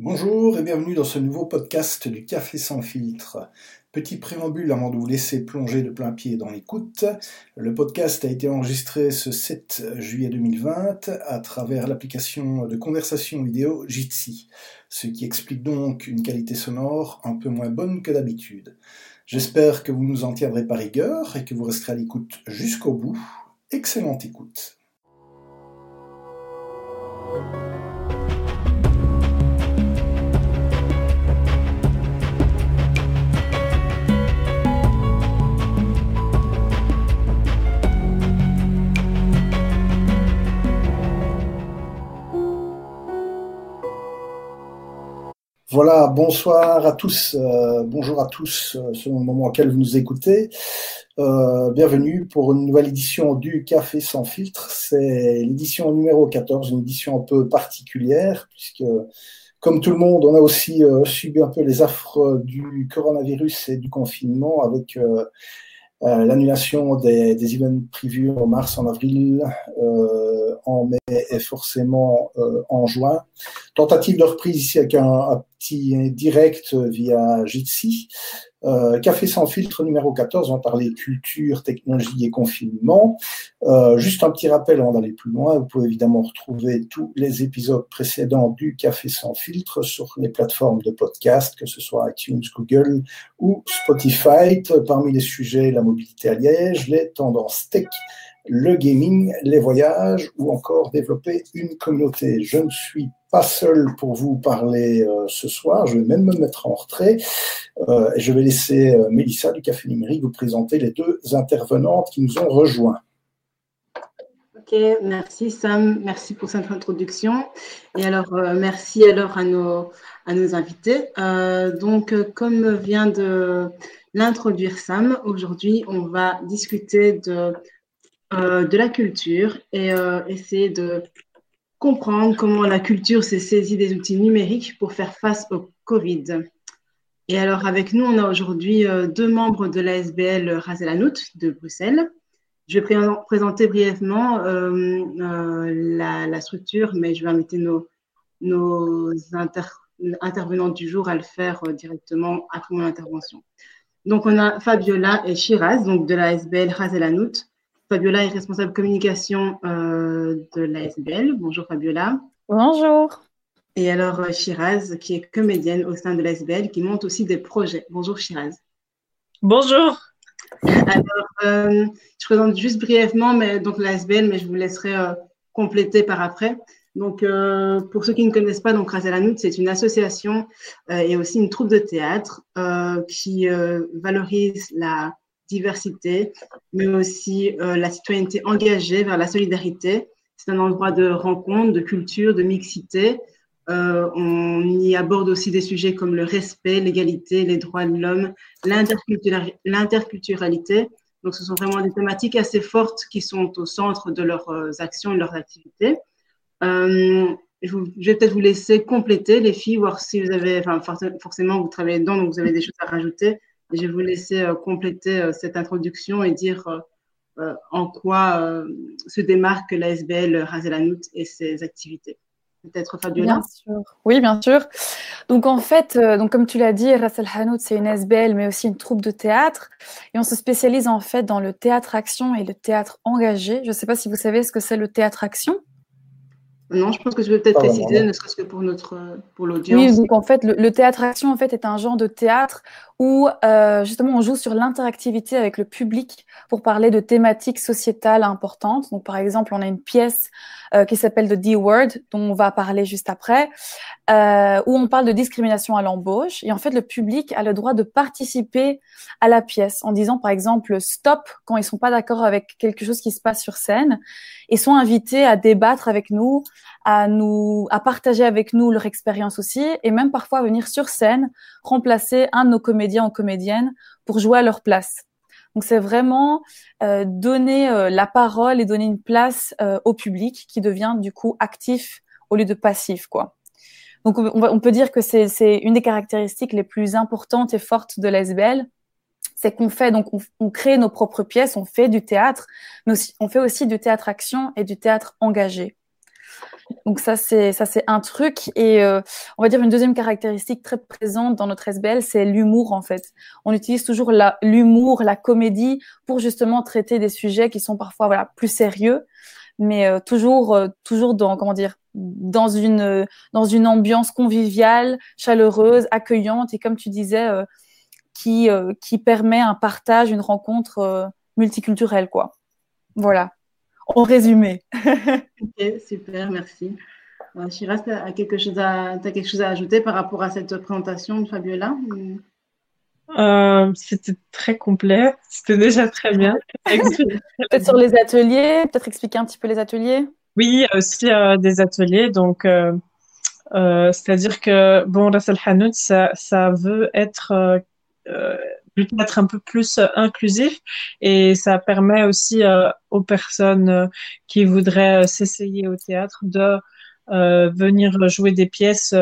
Bonjour et bienvenue dans ce nouveau podcast du Café sans filtre. Petit préambule avant de vous laisser plonger de plein pied dans l'écoute. Le podcast a été enregistré ce 7 juillet 2020 à travers l'application de conversation vidéo Jitsi, ce qui explique donc une qualité sonore un peu moins bonne que d'habitude. J'espère que vous nous en tiendrez par rigueur et que vous resterez à l'écoute jusqu'au bout. Excellente écoute. Voilà, bonsoir à tous, euh, bonjour à tous, euh, selon le moment auquel vous nous écoutez. Euh, bienvenue pour une nouvelle édition du Café sans filtre. C'est l'édition numéro 14, une édition un peu particulière, puisque comme tout le monde, on a aussi subi un peu les affres du coronavirus et du confinement avec l'annulation des, events prévus en mars, en avril, en mai et forcément en juin. Tentative de reprise ici avec un direct via Jitsi. Euh, Café sans filtre numéro 14, on va parler culture, technologie et confinement. Euh, juste un petit rappel avant d'aller plus loin, vous pouvez évidemment retrouver tous les épisodes précédents du Café sans filtre sur les plateformes de podcast, que ce soit iTunes, Google ou Spotify. Parmi les sujets, la mobilité à Liège, les tendances tech, le gaming, les voyages ou encore développer une communauté. Je ne suis pas seul pour vous parler euh, ce soir, je vais même me mettre en retrait euh, et je vais laisser euh, Mélissa du Café Numérique vous présenter les deux intervenantes qui nous ont rejoints. Ok, merci Sam, merci pour cette introduction. Et alors, merci alors à nos, à nos invités. donc, comme vient de l'introduire Sam, aujourd'hui, on va discuter de euh, de la culture et euh, essayer de comprendre comment la culture s'est saisie des outils numériques pour faire face au Covid. Et alors, avec nous, on a aujourd'hui euh, deux membres de l'ASBL Razelanout de Bruxelles. Je vais présenter brièvement la, structure, mais je vais inviter nos, nos intervenants du jour à le faire directement après mon intervention. Donc, on a Fabiola et Shiraz, donc de l'ASBL Razelanout. Fabiola est responsable communication euh, de l'ASBL. Bonjour Fabiola. Bonjour. Et alors euh, Shiraz, qui est comédienne au sein de l'ASBL, qui monte aussi des projets. Bonjour Shiraz. Bonjour. Alors, euh, je présente juste brièvement mais, donc l'ASBL, mais je vous laisserai compléter par après. Donc, pour ceux qui ne connaissent pas, donc Razalanout, c'est une association et aussi une troupe de théâtre qui valorise la diversité, mais aussi euh, la citoyenneté engagée vers la solidarité. C'est un endroit de rencontre, de culture, de mixité. Euh, on y aborde aussi des sujets comme le respect, l'égalité, les droits de l'homme, l'interculturalité. Donc, ce sont vraiment des thématiques assez fortes qui sont au centre de leurs euh, actions et de leurs activités. je, vais peut-être vous laisser compléter, les filles, voir si vous avez, enfin, forcément, vous travaillez dedans, donc vous avez des choses à rajouter. Je vais vous laisser euh, compléter euh, cette introduction et dire euh, en quoi se démarque l'ASBL Razelanout et ses activités. Peut-être Fabiola? Bien sûr. Oui, bien sûr. Donc en fait, donc comme tu l'as dit, Ras Hanout, c'est une SBL, mais aussi une troupe de théâtre. Et on se spécialise en fait dans le théâtre action et le théâtre engagé. Je ne sais pas si vous savez ce que c'est le théâtre action. Non, je pense que je vais peut-être préciser, ne serait-ce que pour notre pour l'audience. Oui, donc en fait, le, le, théâtre action en fait est un genre de théâtre où euh, justement on joue sur l'interactivité avec le public pour parler de thématiques sociétales importantes. Donc par exemple, on a une pièce euh, qui s'appelle The D-Word, dont on va parler juste après, euh, où on parle de discrimination à l'embauche. Et en fait, le public a le droit de participer à la pièce en disant par exemple stop quand ils sont pas d'accord avec quelque chose qui se passe sur scène et sont invités à débattre avec nous, à nous, à partager avec nous leur expérience aussi, et même parfois venir sur scène remplacer un de nos comédiens ou comédiennes pour jouer à leur place. Donc c'est vraiment euh, donner euh, la parole et donner une place euh, au public qui devient du coup actif au lieu de passif quoi. Donc on, on peut dire que c'est une des caractéristiques les plus importantes et fortes de l'ASBL, c'est qu'on fait donc on, on, crée nos propres pièces, on fait du théâtre, mais aussi, on fait aussi du théâtre action et du théâtre engagé. Donc ça c'est ça c'est un truc et euh, on va dire une deuxième caractéristique très présente dans notre SBL, c'est l'humour en fait. On utilise toujours l'humour, la, comédie pour justement traiter des sujets qui sont parfois voilà plus sérieux, mais euh, toujours euh, toujours dans comment dire dans une dans une ambiance conviviale, chaleureuse, accueillante et comme tu disais qui qui permet un partage, une rencontre multiculturelle quoi. Voilà en résumé. ok, super, merci. Euh, Shiraz, tu as, quelque chose à, quelque chose à ajouter par rapport à cette présentation de Fabiola euh, C'était très complet, c'était déjà très bien. peut-être sur les ateliers, peut-être expliquer un petit peu les ateliers? Oui, il y a aussi euh, des ateliers, donc c'est-à-dire que bon, la salle Hanout, ça, ça veut être être un peu plus euh, inclusif et ça permet aussi euh, aux personnes euh, qui voudraient s'essayer au théâtre de venir jouer des pièces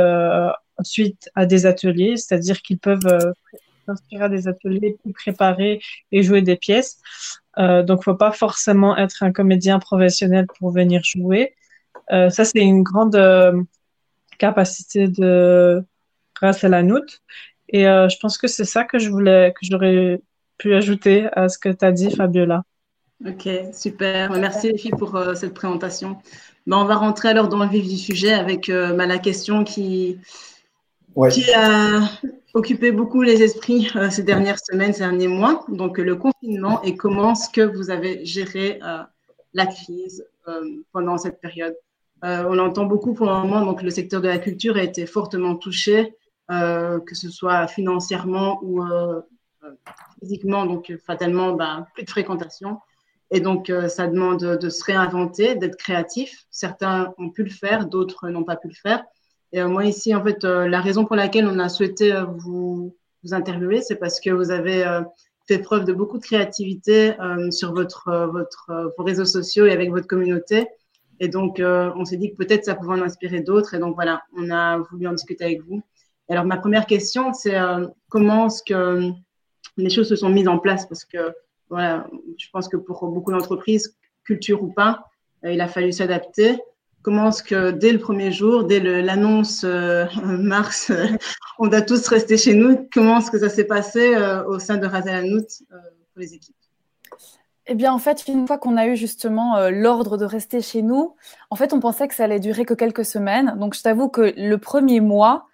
suite à des ateliers, c'est-à-dire qu'ils peuvent s'inspirer à des ateliers plus préparés et jouer des pièces. Euh, donc, faut pas forcément être un comédien professionnel pour venir jouer. ça, c'est une grande capacité de grâce à la note. Et euh, je pense que c'est ça que je voulais, que j'aurais pu ajouter à ce que tu as dit, Fabiola. Ok, super. Merci les filles pour euh, cette présentation. Ben, on va rentrer alors dans le vif du sujet avec euh, ben, la question qui, qui a occupé beaucoup les esprits ces dernières semaines, ces derniers mois. Donc le confinement et comment est-ce que vous avez géré la crise pendant cette période? on entend beaucoup pour le moment, donc le secteur de la culture a été fortement touché. Euh, que ce soit financièrement ou euh, euh, physiquement, donc fatalement, bah, plus de fréquentation. Et donc, ça demande de se réinventer, d'être créatif. Certains ont pu le faire, d'autres n'ont pas pu le faire. Et moi, ici, en fait, la raison pour laquelle on a souhaité vous, vous interviewer, c'est parce que vous avez fait preuve de beaucoup de créativité sur votre, votre, vos réseaux sociaux et avec votre communauté. Et donc, on s'est dit que peut-être ça pouvait en inspirer d'autres. Et donc, voilà, on a voulu en discuter avec vous. Alors, ma première question, c'est euh, comment est-ce que les choses se sont mises en place? Parce que, voilà, je pense que pour beaucoup d'entreprises, culture ou pas, euh, il a fallu s'adapter. Comment est-ce que dès le premier jour, dès l'annonce euh, mars, on a tous resté chez nous Comment est-ce que ça s'est passé au sein de Razalanout pour les équipes? Eh bien, en fait, une fois qu'on a eu justement l'ordre de rester chez nous, en fait, on pensait que ça allait durer que quelques semaines. Donc, je t'avoue que le premier mois,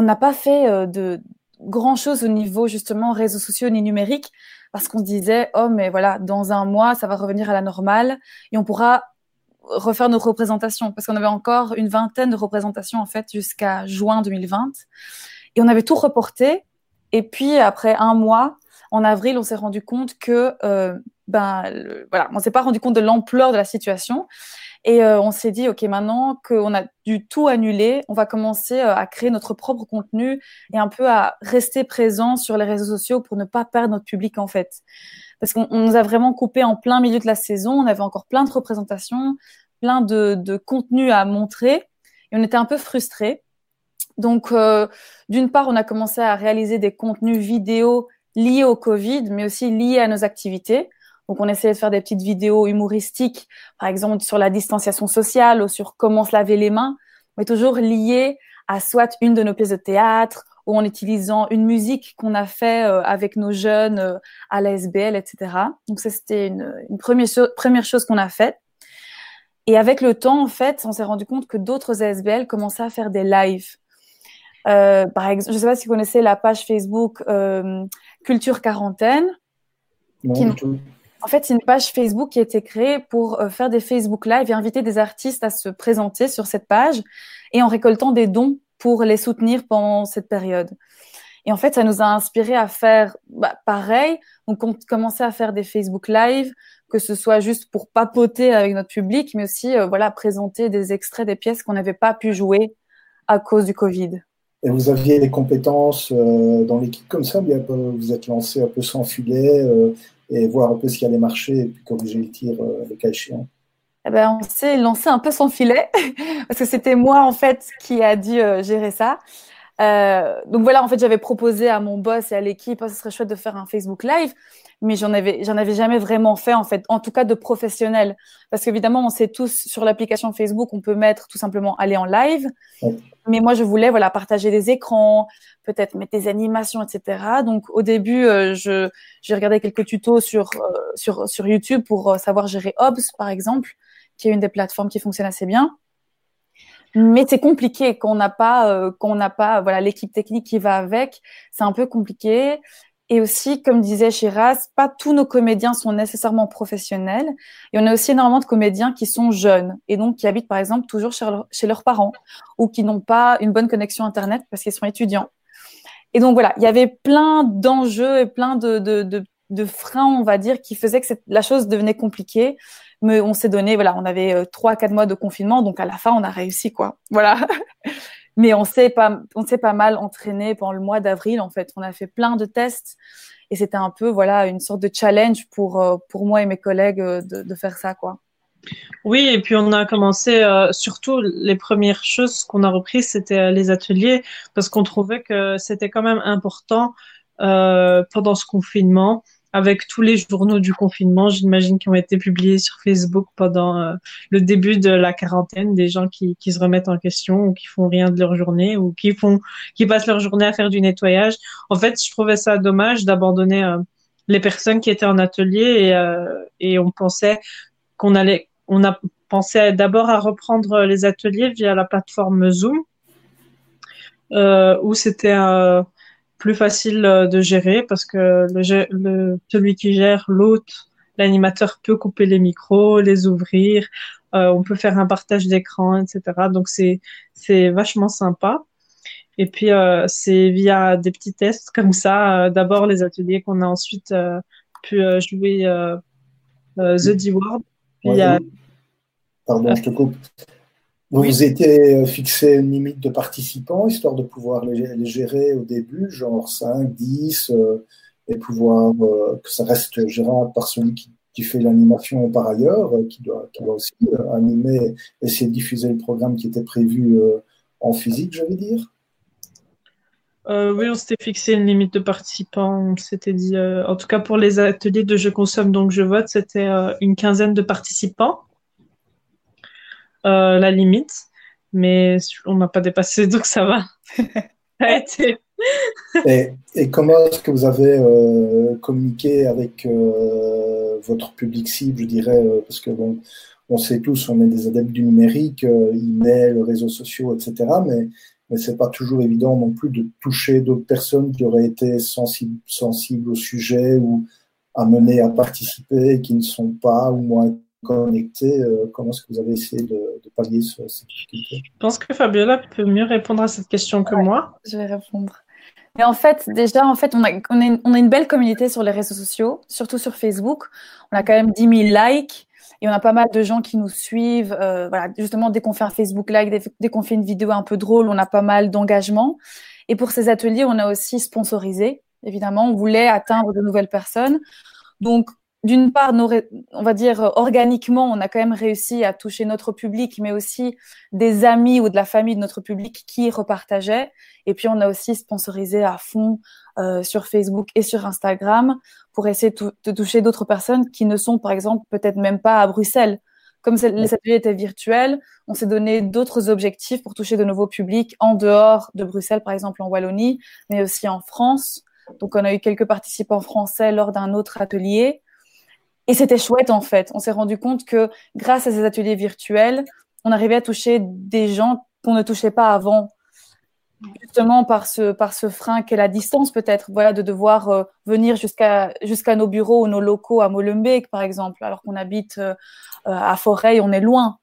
on n'a pas fait euh, de grand chose au niveau justement réseaux sociaux ni numériques parce qu'on se disait oh mais voilà dans un mois ça va revenir à la normale et on pourra refaire nos représentations. Parce qu'on avait encore une vingtaine de représentations en fait jusqu'à juin 2020 et on avait tout reporté. Et puis après un mois en avril on s'est rendu compte que euh, ben voilà on s'est pas rendu compte de l'ampleur de la situation et euh, on s'est dit, OK, maintenant qu'on a du tout annulé, on va commencer euh, à créer notre propre contenu et un peu à rester présent sur les réseaux sociaux pour ne pas perdre notre public, en fait. Parce qu'on nous a vraiment coupé en plein milieu de la saison. On avait encore plein de représentations, plein de, de contenu à montrer. Et on était un peu frustrés. Donc, euh, d'une part, on a commencé à réaliser des contenus vidéo liés au Covid, mais aussi liés à nos activités. Donc, on essayait de faire des petites vidéos humoristiques, par exemple sur la distanciation sociale ou sur comment se laver les mains, mais toujours liées à soit une de nos pièces de théâtre ou en utilisant une musique qu'on a fait euh, avec nos jeunes euh, à la SBL, etc. Donc, ça, c'était une, première, première chose qu'on a faite. Et avec le temps, en fait, on s'est rendu compte que d'autres ASBL commençaient à faire des lives. Euh, par exemple, je ne sais pas si vous connaissez la page Facebook Culture Quarantaine. Non, en fait, c'est une page Facebook qui a été créée pour euh, faire des Facebook Live et inviter des artistes à se présenter sur cette page et en récoltant des dons pour les soutenir pendant cette période. Et en fait, ça nous a inspiré à faire bah, pareil. Donc, on commençait à faire des Facebook Live, que ce soit juste pour papoter avec notre public, mais aussi euh, voilà présenter des extraits des pièces qu'on n'avait pas pu jouer à cause du Covid. Et vous aviez des compétences euh, dans l'équipe comme ça, vous êtes lancé un peu sans filet, et voir un peu ce qui allait marcher et puis corriger le tir euh, le cas échéant eh ben, on s'est lancé un peu sans filet parce que c'était moi en fait qui a dû euh, gérer ça. Euh, donc voilà, en fait, j'avais proposé à mon boss et à l'équipe, oh, ce serait chouette de faire un Facebook Live, mais j'en avais, j'en avais jamais vraiment fait, en fait, en tout cas de professionnel. Parce qu'évidemment, on sait tous sur l'application Facebook, on peut mettre tout simplement aller en live. Mais moi, je voulais, voilà, partager des écrans, peut-être mettre des animations, etc. Donc au début, euh, je, j'ai regardé quelques tutos sur, euh, sur, sur YouTube pour savoir gérer Obs, par exemple, qui est une des plateformes qui fonctionne assez bien mais c'est compliqué qu'on n'a pas euh, qu'on n'a pas voilà l'équipe technique qui va avec c'est un peu compliqué et aussi comme disait Shiraz pas tous nos comédiens sont nécessairement professionnels et on a aussi énormément de comédiens qui sont jeunes et donc qui habitent par exemple toujours chez, leurs parents ou qui n'ont pas une bonne connexion internet parce qu'ils sont étudiants et donc voilà il y avait plein d'enjeux et plein de, de, de, de freins on va dire qui faisaient que la chose devenait compliquée mais on s'est donné, voilà, on avait euh, trois, quatre mois de confinement, donc à la fin, on a réussi, quoi. Voilà. mais on s'est pas, on s'est pas mal entraîné pendant le mois d'avril, en fait. On a fait plein de tests et c'était un peu, voilà, une sorte de challenge pour, euh, pour moi et mes collègues euh, de, faire ça, quoi. Oui, et puis on a commencé, euh, surtout les premières choses qu'on a reprises, c'était les ateliers, parce qu'on trouvait que c'était quand même important pendant ce confinement avec tous les journaux du confinement, j'imagine, qui ont été publiés sur Facebook pendant euh, le début de la quarantaine, des gens qui, qui, se remettent en question ou qui font rien de leur journée ou qui font, qui passent leur journée à faire du nettoyage. En fait, je trouvais ça dommage d'abandonner euh, les personnes qui étaient en atelier et, euh, et on pensait qu'on allait, on a pensé d'abord à reprendre les ateliers via la plateforme Zoom, où c'était plus facile euh, de gérer parce que le, celui qui gère l'hôte, l'animateur peut couper les micros, les ouvrir, euh, on peut faire un partage d'écran, etc. Donc c'est c'est vachement sympa. Et puis euh, c'est via des petits tests comme ça, d'abord les ateliers qu'on a ensuite pu jouer The D-Word. Pardon, je te coupe. Vous vous étiez fixé une limite de participants, histoire de pouvoir les, gérer au début, genre 5, 10, euh, et pouvoir euh, que ça reste gérable par celui qui, fait l'animation par ailleurs, euh, qui, doit, qui doit aussi animer, essayer de diffuser le programme qui était prévu en physique, je veux dire. oui, on s'était fixé une limite de participants. On s'était dit, en tout cas pour les ateliers de Je consomme donc je vote, c'était une quinzaine de participants. Euh, la limite, mais on n'a pas dépassé, donc ça va. et, et, comment est-ce que vous avez euh, communiqué avec euh, votre public cible, je dirais, parce que bon, on sait tous, on est des adeptes du numérique, email, réseaux sociaux, etc. Mais, mais c'est pas toujours évident non plus de toucher d'autres personnes qui auraient été sensibles, sensibles au sujet ou amenées à participer et qui ne sont pas ou moins connecté, euh, comment est-ce que vous avez essayé de, pallier ce, cette difficulté Je pense que Fabiola peut mieux répondre à cette question que moi. Je vais répondre. Mais en fait, déjà, en fait, on a, on, a, on a, une belle communauté sur les réseaux sociaux, surtout sur Facebook. On a quand même 10 000 likes et on a pas mal de gens qui nous suivent. Euh, voilà, justement, dès qu'on fait un Facebook like, dès, dès qu'on fait une vidéo un peu drôle, on a pas mal d'engagement. Et pour ces ateliers, on a aussi sponsorisé. Évidemment, on voulait atteindre de nouvelles personnes. Donc, d'une part, on va dire euh, organiquement, on a quand même réussi à toucher notre public, mais aussi des amis ou de la famille de notre public qui repartageaient. Et puis, on a aussi sponsorisé à fond euh, sur Facebook et sur Instagram pour essayer de toucher d'autres personnes qui ne sont, par exemple, peut-être même pas à Bruxelles. Comme les ateliers étaient virtuels, on s'est donné d'autres objectifs pour toucher de nouveaux publics en dehors de Bruxelles, par exemple en Wallonie, mais aussi en France. Donc, on a eu quelques participants français lors d'un autre atelier. Et c'était chouette en fait. On s'est rendu compte que grâce à ces ateliers virtuels, on arrivait à toucher des gens qu'on ne touchait pas avant, justement par ce, par ce frein qu'est la distance peut-être, voilà, de devoir euh, venir jusqu'à jusqu'à nos bureaux ou nos locaux à Molenbeek par exemple, alors qu'on habite euh, à Forêt, on est loin.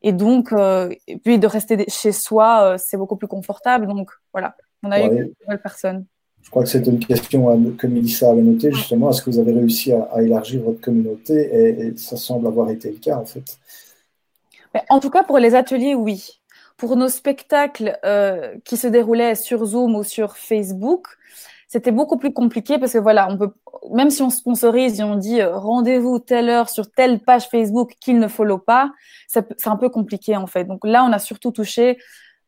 Et donc, euh, et puis de rester chez soi, c'est beaucoup plus confortable. Donc voilà, on a eu une nouvelle personne. Je crois que c'est une question que Mélissa avait notée, justement. Est-ce que vous avez réussi à, élargir votre communauté? Et, ça semble avoir été le cas, en fait. En tout cas, pour les ateliers, oui. Pour nos spectacles euh, qui se déroulaient sur Zoom ou sur Facebook, c'était beaucoup plus compliqué parce que voilà, on peut, même si on sponsorise et on dit euh, rendez-vous telle heure sur telle page Facebook qu'il ne follow pas, c'est un peu compliqué en fait. Donc là, on a surtout touché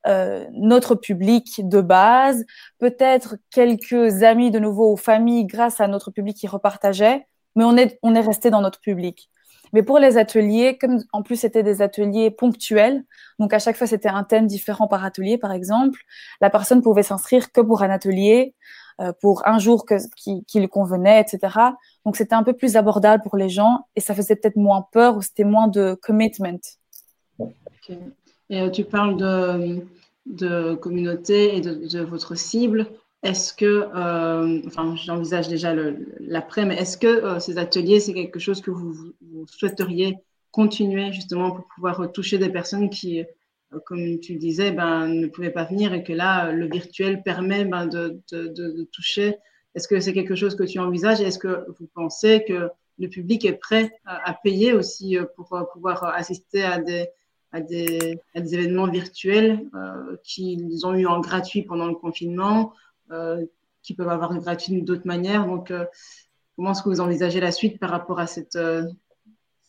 euh, notre public de base, peut-être quelques amis de nouveau ou familles grâce à notre public qui repartageait, mais on est, on est resté dans notre public. Mais pour les ateliers, comme en plus c'était des ateliers ponctuels, donc à chaque fois c'était un thème différent par atelier, par exemple, la personne pouvait s'inscrire que pour un atelier, euh, pour un jour qui, qui lui convenait, etc. Donc c'était un peu plus abordable pour les gens et ça faisait peut-être moins peur ou c'était moins de commitment. Et euh, tu parles de, de communauté et de, votre cible. Est-ce que, euh, enfin, j'envisage déjà l'après, mais est-ce que euh, ces ateliers, c'est quelque chose que vous, souhaiteriez continuer justement pour pouvoir toucher des personnes qui, comme tu disais, ben, ne pouvaient pas venir et que là, le virtuel permet ben, de, de, toucher? Est-ce que c'est quelque chose que tu envisages? Est-ce que vous pensez que le public est prêt à payer aussi pour pouvoir assister à des, à des, à des événements virtuels euh, qu'ils ont eu en gratuit pendant le confinement, euh, qui peuvent avoir une gratuit d'autres manières. Donc, euh, comment est-ce que vous envisagez la suite par rapport à cette,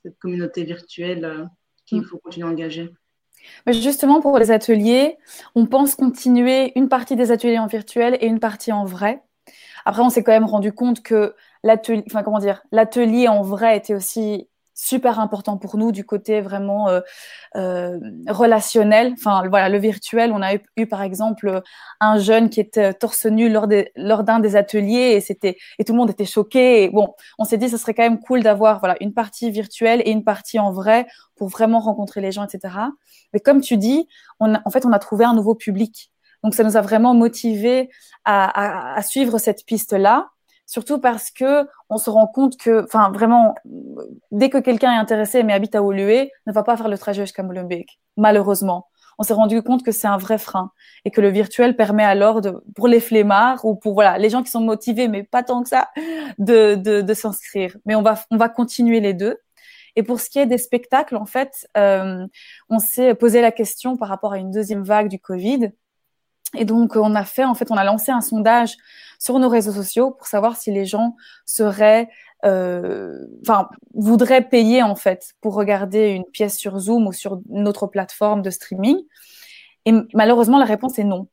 cette communauté virtuelle qu'il mm. faut continuer à engager? Justement, pour les ateliers, on pense continuer une partie des ateliers en virtuel et une partie en vrai. Après, on s'est quand même rendu compte que l'atelier, enfin comment dire, l'atelier en vrai était aussi super important pour nous du côté vraiment euh, euh, relationnel. Enfin, voilà, le virtuel, on a eu, par exemple un jeune qui était torse nu lors, des, lors d'un des ateliers et c'était et tout le monde était choqué. Et bon, on s'est dit ce serait quand même cool d'avoir voilà une partie virtuelle et une partie en vrai pour vraiment rencontrer les gens, etc. Mais comme tu dis, on en fait, on a trouvé un nouveau public. Donc, ça nous a vraiment motivé à, à, à suivre cette piste-là surtout parce que on se rend compte que, enfin, vraiment, dès que quelqu'un est intéressé mais habite à Olué, ne va pas faire le trajet jusqu'à Molenbeek, malheureusement. On s'est rendu compte que c'est un vrai frein et que le virtuel permet alors de, pour les flemmards ou pour voilà les gens qui sont motivés mais pas tant que ça, de, de, de s'inscrire. Mais on va on va continuer les deux. Et pour ce qui est des spectacles, en fait, euh, on s'est posé la question par rapport à une deuxième vague du Covid et donc, on a fait, en fait, on a lancé un sondage sur nos réseaux sociaux pour savoir si les gens seraient, euh, enfin, voudraient payer, en fait, pour regarder une pièce sur Zoom ou sur notre plateforme de streaming. Et malheureusement, la réponse est non.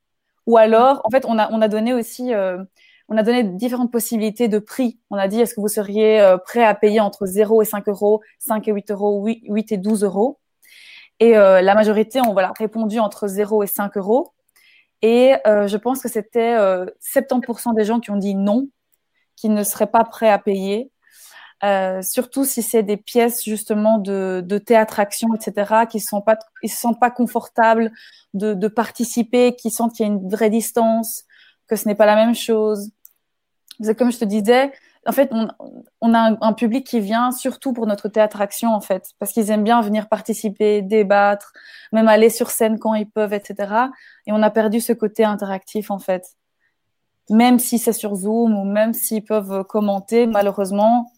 Ou alors, en fait, on a, on a donné aussi, euh, on a donné différentes possibilités de prix. On a dit, est-ce que vous seriez euh, prêt à payer entre 0 et 5 euros, 5 et 8 euros, 8, 8 et 12 euros? Et euh, la majorité ont voilà, répondu entre 0 et 5 euros. Et euh, je pense que c'était euh, 70% des gens qui ont dit non, qui ne seraient pas prêts à payer. Euh, surtout si c'est des pièces justement de, de théâtre-action, etc., qui sont pas, ils se sentent pas confortables de, de participer, qui sentent qu'il y a une vraie distance, que ce n'est pas la même chose. Comme je te disais, en fait, on, on a un, un, public qui vient surtout pour notre théâtre-action, en fait, parce qu'ils aiment bien venir participer, débattre, même aller sur scène quand ils peuvent, etc. Et on a perdu ce côté interactif, en fait. Même si c'est sur Zoom ou même s'ils peuvent commenter, malheureusement,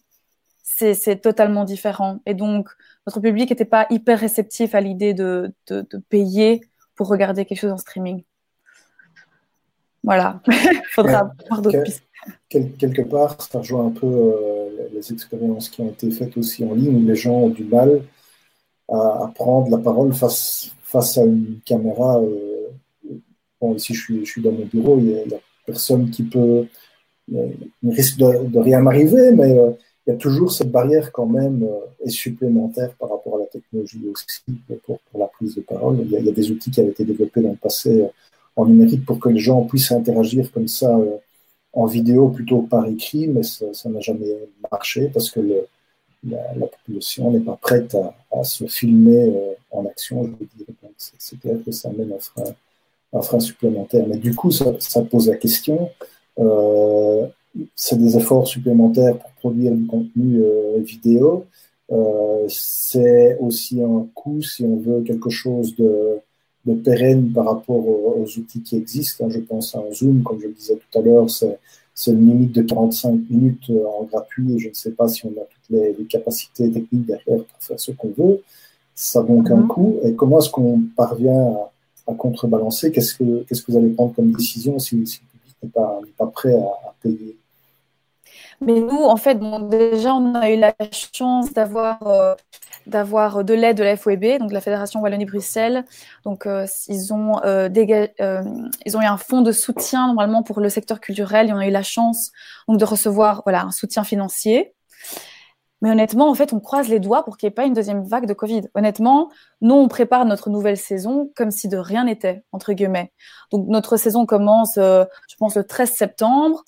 c'est totalement différent. Et donc, notre public n'était pas hyper réceptif à l'idée de, de, de payer pour regarder quelque chose en streaming. Voilà, il faudra voir d'autres pistes quelque part, ça rejoint un peu euh, les expériences qui ont été faites aussi en ligne où les gens ont du mal à, prendre la parole face, face à une caméra. Euh, ici, je suis, je suis dans mon bureau, il n'y a, personne qui peut. Il risque de, rien m'arriver, mais euh, il y a toujours cette barrière quand même euh, et supplémentaire par rapport à la technologie aussi pour, pour la prise de parole. Il y, a, des outils qui avaient été développés dans le passé euh, en numérique pour que les gens puissent interagir comme ça euh, en vidéo plutôt par écrit, mais ça n'a jamais marché parce que le, la, la, population n'est pas prête à, à se filmer euh, en action, je veux dire. C'est clair que ça amène un frein, un frein supplémentaire. Mais du coup, ça, ça pose la question. Euh, c'est des efforts supplémentaires pour produire du contenu euh, vidéo. Euh, c'est aussi un coût si on veut quelque chose de, de pérenne par rapport aux, aux, outils qui existent. Je pense à un Zoom, comme je le disais tout à l'heure, c'est une limite de 45 minutes euh, en gratuit et je ne sais pas si on a toutes les, les capacités techniques derrière pour faire ce qu'on veut. Ça a donc mmh. un coût. Et comment est-ce qu'on parvient à, à contrebalancer? Qu'est-ce que, vous allez prendre comme décision si, si le public n'est pas, pas prêt à, à payer? Mais nous, en fait, déjà, on a eu la chance d'avoir euh, de l'aide de la FOEB, donc la Fédération Wallonie-Bruxelles. Donc, euh, ils ont euh, ils ont eu un fonds de soutien normalement pour le secteur culturel. Et on a eu la chance de recevoir voilà un soutien financier. Mais honnêtement, en fait, on croise les doigts pour qu'il n'y ait pas une deuxième vague de Covid. Honnêtement, nous, on prépare notre nouvelle saison comme si de rien n'était, entre guillemets. Donc, notre saison commence, je pense, le 13 septembre.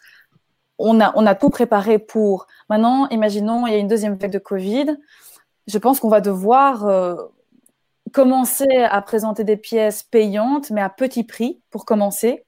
On a, tout préparé pour. Maintenant, imaginons, il y a une deuxième vague de Covid. Je pense qu'on va devoir euh, commencer à présenter des pièces payantes, mais à petit prix pour commencer.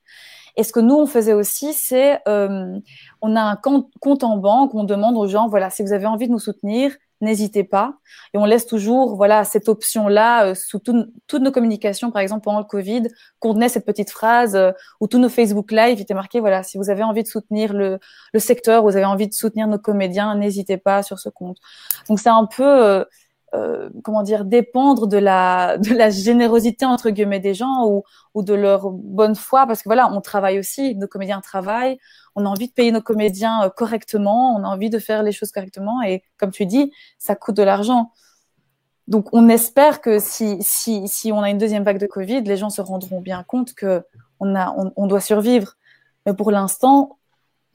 Et ce que nous, on faisait aussi, c'est euh, on a un compte, en banque, on demande aux gens, voilà, si vous avez envie de nous soutenir, n'hésitez pas. Et on laisse toujours, voilà, cette option-là euh, sous toutes nos communications, par exemple pendant le Covid, contenait cette petite phrase euh, où tous nos Facebook Live étaient marqués, voilà, si vous avez envie de soutenir le, le secteur, vous avez envie de soutenir nos comédiens, n'hésitez pas sur ce compte. Donc c'est un peu euh, comment dire, dépendre de la, de la générosité entre guillemets des gens ou, ou de leur bonne foi, parce que voilà, on travaille aussi, nos comédiens travaillent, on a envie de payer nos comédiens euh, correctement, on a envie de faire les choses correctement, et comme tu dis, ça coûte de l'argent. Donc, on espère que si, si, si on a une deuxième vague de Covid, les gens se rendront bien compte que on a, on doit survivre. Mais pour l'instant,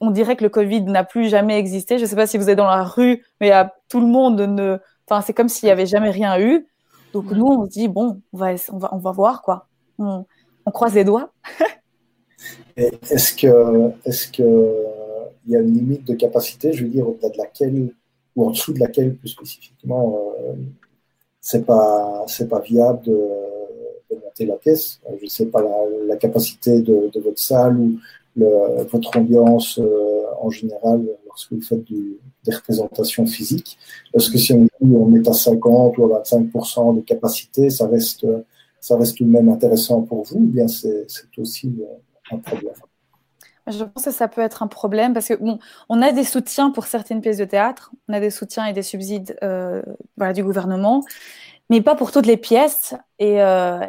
on dirait que le Covid n'a plus jamais existé. Je ne sais pas si vous êtes dans la rue, mais à, tout le monde ne, Enfin, c'est comme s'il n'y avait jamais rien eu. Donc nous, on se dit bon, on va, on va, on va voir quoi. On, croise les doigts. est-ce que, est-ce que il y a une limite de capacité, je veux dire au-delà de laquelle ou en dessous de laquelle plus spécifiquement, euh, c'est pas, c'est pas viable de, monter la pièce. Je ne sais pas la, capacité de, votre salle ou votre ambiance euh, en général lorsque vous faites des représentations physiques. Est-ce que si on, est à 50 ou à 25% de capacité, ça reste, ça reste tout de même intéressant pour vous ou bien c'est aussi euh, un problème? Je pense que ça peut être un problème parce que bon, on a des soutiens pour certaines pièces de théâtre, on a des soutiens et des subsides euh, voilà, du gouvernement, mais pas pour toutes les pièces. Et, euh,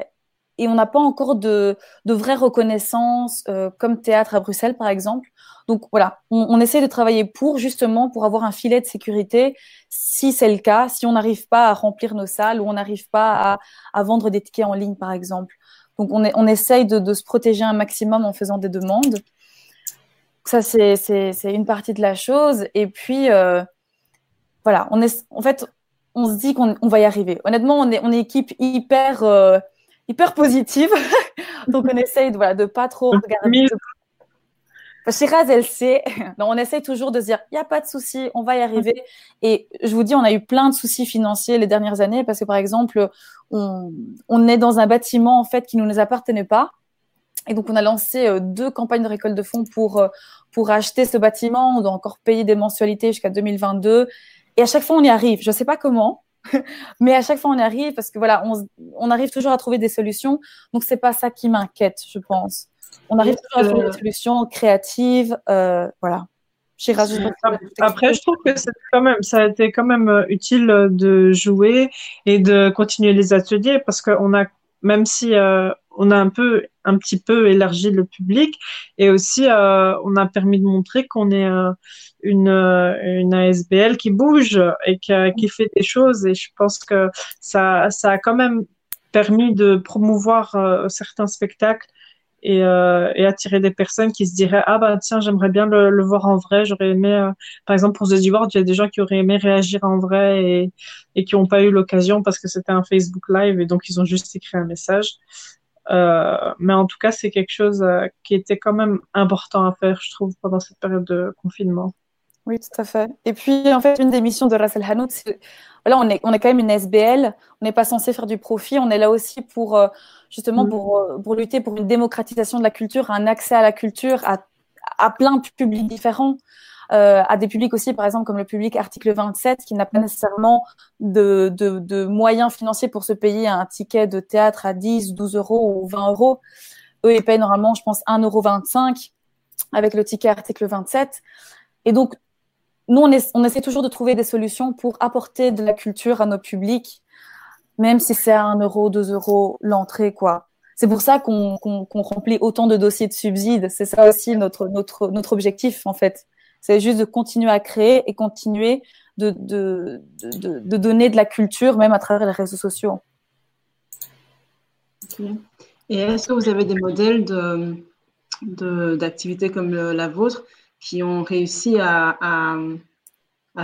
et on n'a pas encore de, de vraie reconnaissance euh, comme théâtre à Bruxelles, par exemple. Donc voilà, on, on, essaie de travailler pour justement pour avoir un filet de sécurité si c'est le cas, si on n'arrive pas à remplir nos salles ou on n'arrive pas à, vendre des tickets en ligne, par exemple. Donc on, essaye de, se protéger un maximum en faisant des demandes. Ça, c'est une partie de la chose. Et puis, euh, voilà, en fait, on se dit qu'on on va y arriver. Honnêtement, on est, on est équipe hyper... Euh, hyper positive. Donc, on essaye de, voilà, de pas trop regarder. Shiraz, elle sait. Donc, on essaye toujours de se dire, il n'y a pas de souci, on va y arriver. Et je vous dis, on a eu plein de soucis financiers les dernières années parce que, par exemple, on, on est dans un bâtiment, en fait, qui ne nous appartenait pas. Et donc, on a lancé euh, deux campagnes de récolte de fonds pour, euh, pour acheter ce bâtiment. On doit encore payer des mensualités jusqu'à 2022. Et à chaque fois, on y arrive. Je ne sais pas comment. Mais à chaque fois, on arrive parce que voilà, on, on arrive toujours à trouver des solutions. Donc, c'est pas ça qui m'inquiète, je pense. On arrive toujours à trouver des solutions créatives. Euh, voilà. Après, je trouve que quand même, ça a été quand même euh, utile de jouer et de continuer les ateliers parce qu'on a, même si euh, on a un peu, un petit peu élargi le public. Et aussi euh, on a permis de montrer qu'on est euh, une, euh, une ASBL qui bouge et qui, qui, fait des choses. Et je pense que ça, ça a quand même permis de promouvoir certains spectacles et, et, attirer des personnes qui se diraient ah bah tiens j'aimerais bien le, voir en vrai. J'aurais aimé par exemple pour The il y a des gens qui auraient aimé réagir en vrai et, et qui n'ont pas eu l'occasion parce que c'était un Facebook Live et donc ils ont juste écrit un message. euh, mais en tout cas, c'est quelque chose euh, qui était quand même important à faire, je trouve, pendant cette période de confinement. Oui, tout à fait. Et puis, en fait, une des missions de Russell Hanout, c'est voilà, on est, on est quand même une SBL, on n'est pas censé faire du profit, on est là aussi pour euh, justement mm. pour, pour lutter pour une démocratisation de la culture, un accès à la culture à, à plein de publics différents euh, à des publics aussi, par exemple, comme le public article 27, qui n'a pas nécessairement de, moyens financiers pour se payer un ticket de théâtre à 10, 12 euros ou 20 euros. Eux, ils payent normalement, je pense, 1,25 euro avec le ticket article 27. Et donc, nous, on, on, essaie toujours de trouver des solutions pour apporter de la culture à nos publics, même si c'est à 1 euro, 2 euros l'entrée, quoi. C'est pour ça qu'on qu remplit autant de dossiers de subsides. C'est ça aussi notre, objectif, en fait C'est juste de continuer à créer et continuer de, donner de la culture, même à travers les réseaux sociaux. Et est-ce que vous avez des modèles d'activités comme la vôtre qui ont réussi à,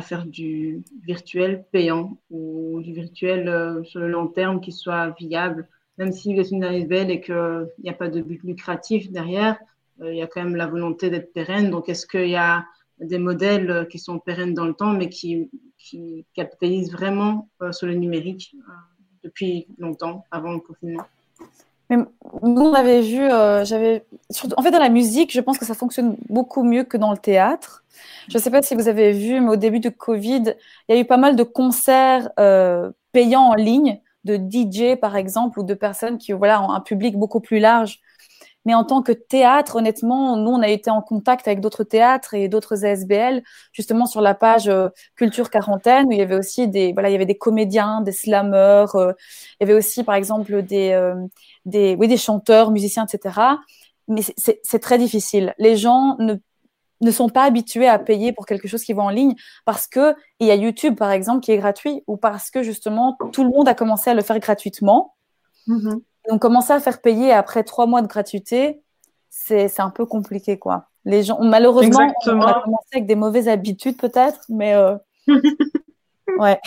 faire du virtuel payant ou du virtuel euh, sur le long terme qui soit viable Même si vous êtes une ASBL et qu'il n'y a pas de but lucratif derrière, euh, il y a quand même la volonté d'être pérenne. Donc, est-ce qu'il y a des modèles euh, qui sont pérennes dans le temps, mais qui, capitalisent vraiment euh, sur le numérique depuis longtemps, avant le confinement? Nous, on avait vu, j'avais, en fait, dans la musique, je pense que ça fonctionne beaucoup mieux que dans le théâtre. Je ne sais pas si vous avez vu, mais au début de Covid, il y a eu pas mal de concerts payants en ligne, de DJ par exemple, ou de personnes qui, voilà, ont un public beaucoup plus large mais en tant que théâtre, honnêtement, nous, on a été en contact avec d'autres théâtres et d'autres ASBL, justement sur la page euh, Culture Quarantaine, où il y avait aussi des, voilà, il y avait des comédiens, des slammeurs, euh, il y avait aussi, par exemple, des, euh, des, oui, des chanteurs, musiciens, etc. Mais c'est très difficile. Les gens ne ne sont pas habitués à payer pour quelque chose qui va en ligne parce que il y a YouTube par exemple qui est gratuit ou parce que justement tout le monde a commencé à le faire gratuitement. Mm-hmm donc commencer à faire payer après trois mois de gratuité, c'est un peu compliqué, quoi. Les gens, malheureusement, on a commencé avec des mauvaises habitudes peut-être, mais euh... ouais.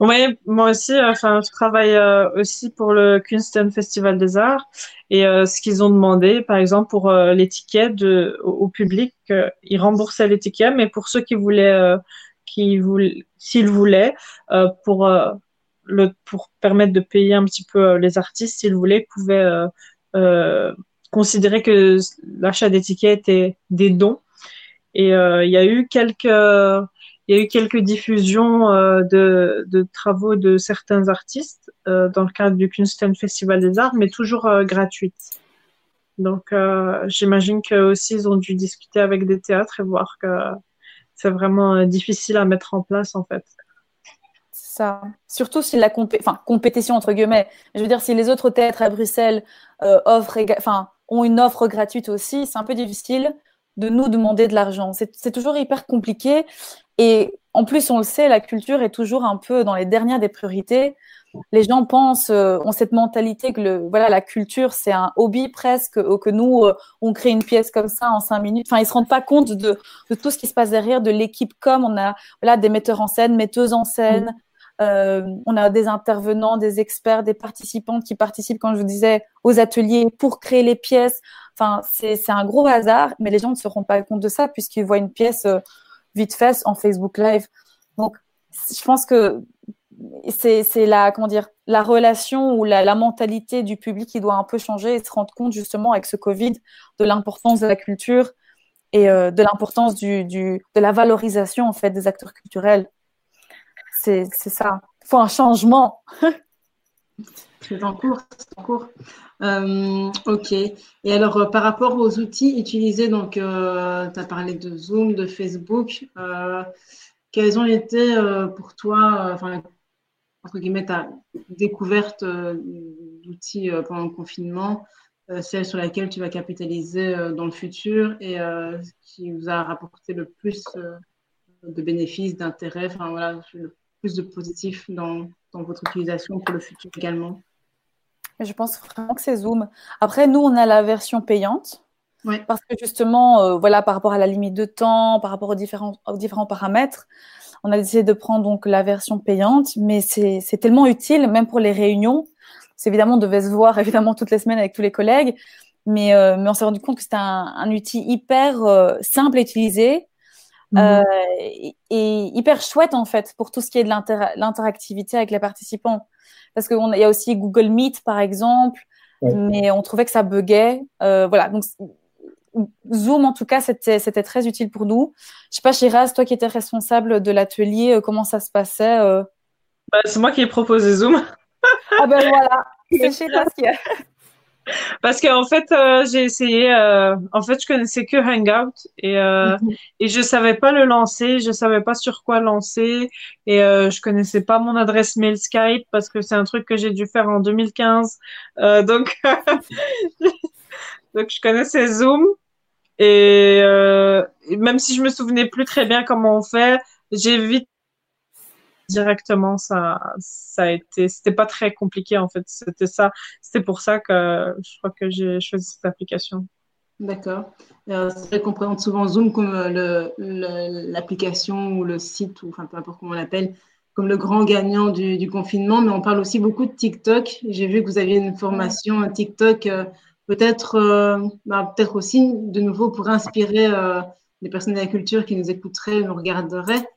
Oui, moi aussi, euh, enfin, je travaille euh, aussi pour le Kunsten Festival des Arts et euh, ce qu'ils ont demandé, par exemple, pour l'étiquette au, public, ils remboursaient l'étiquette, mais pour ceux qui voulaient, qui voulaient, s'ils voulaient, pour le, pour permettre de payer un petit peu les artistes, s'ils voulaient, pouvaient euh, considérer que l'achat des tickets était des dons. Et il y a eu quelques il y a eu quelques diffusions de, de, travaux de certains artistes dans le cadre du Kunsten Festival des Arts, mais toujours gratuites. Donc, j'imagine qu'eux aussi, ils ont dû discuter avec des théâtres et voir que c'est vraiment difficile à mettre en place, en fait ça. Surtout si la compétition, entre guillemets, je veux dire, si les autres théâtres à Bruxelles euh, offrent, enfin, ont une offre gratuite aussi, c'est un peu difficile de nous demander de l'argent. C'est toujours hyper compliqué. Et en plus, on le sait, la culture est toujours un peu dans les dernières des priorités. Les gens pensent, euh, ont cette mentalité que le, voilà, la culture, c'est un hobby presque, que nous, euh, on crée une pièce comme ça en cinq minutes. Enfin, ils se rendent pas compte de, tout ce qui se passe derrière, de l'équipe comme on a voilà, des metteurs en scène, metteuses en scène, euh, on a des intervenants, des experts, des participantes qui participent, comme je vous disais, aux ateliers pour créer les pièces. Enfin, c'est un gros hasard, mais les gens ne se rendent pas compte de ça puisqu'ils voient une pièce euh, vite faite en Facebook Live. Donc, je pense que c'est la comment dire la relation ou la, mentalité du public qui doit un peu changer et se rendre compte justement avec ce Covid de l'importance de la culture et euh, de l'importance de la valorisation en fait des acteurs culturels c'est ça. Il faut un changement. c'est en cours, c'est en cours. Euh, ok. Et alors, euh, par rapport aux outils utilisés, donc, euh, tu as parlé de Zoom, de Facebook. quels ont été pour toi, entre guillemets, ta découverte d'outils pendant le confinement, celle sur laquelle tu vas capitaliser dans le futur et qui vous a rapporté le plus de bénéfices, d'intérêt, enfin voilà, le plus de positif dans, dans votre utilisation pour le futur également? Je pense vraiment que c'est Zoom. Après, nous, on a la version payante. Parce que justement, euh, voilà, par rapport à la limite de temps, par rapport aux différents, aux différents paramètres, on a décidé de prendre donc la version payante, mais c'est tellement utile, même pour les réunions. C'est évidemment, on devait se voir évidemment toutes les semaines avec tous les collègues, mais, euh, mais on s'est rendu compte que c'était un, un, outil hyper euh, simple à utiliser, Mhm. Euh, et, hyper chouette en fait pour tout ce qui est de l'interactivité avec les participants. Parce qu'il y a aussi Google Meet par exemple, mais on trouvait que ça buguait. Euh, voilà, donc Zoom en tout cas c'était très utile pour nous. Je sais pas Shiraz, toi qui étais responsable de l'atelier, euh, comment ça se passait bah, C'est moi qui ai proposé Zoom. ah ben voilà, c'est Shiraz qui a. Parce qu'en fait, euh, j'ai essayé. Euh, en fait, je connaissais que Hangout et euh, mhm. et je savais pas le lancer. Je savais pas sur quoi lancer et je connaissais pas mon adresse mail Skype parce que c'est un truc que j'ai dû faire en 2015. donc donc je connaissais Zoom Et, euh, même si je me souvenais plus très bien comment on fait, j'ai vite directement ça ça a été c'était pas très compliqué en fait. C'était ça c'était pour ça que je crois que j'ai choisi cette application. D'accord. Euh, c'est vrai qu'on présente souvent Zoom comme l'application ou le site ou enfin peu importe comment on l'appelle comme le grand gagnant du, du, confinement mais on parle aussi beaucoup de TikTok. J'ai vu que vous aviez une formation à TikTok euh, peut-être euh, bah, peut-être aussi de nouveau pour inspirer euh, les personnes de la culture qui nous écouteraient, nous regarderaient.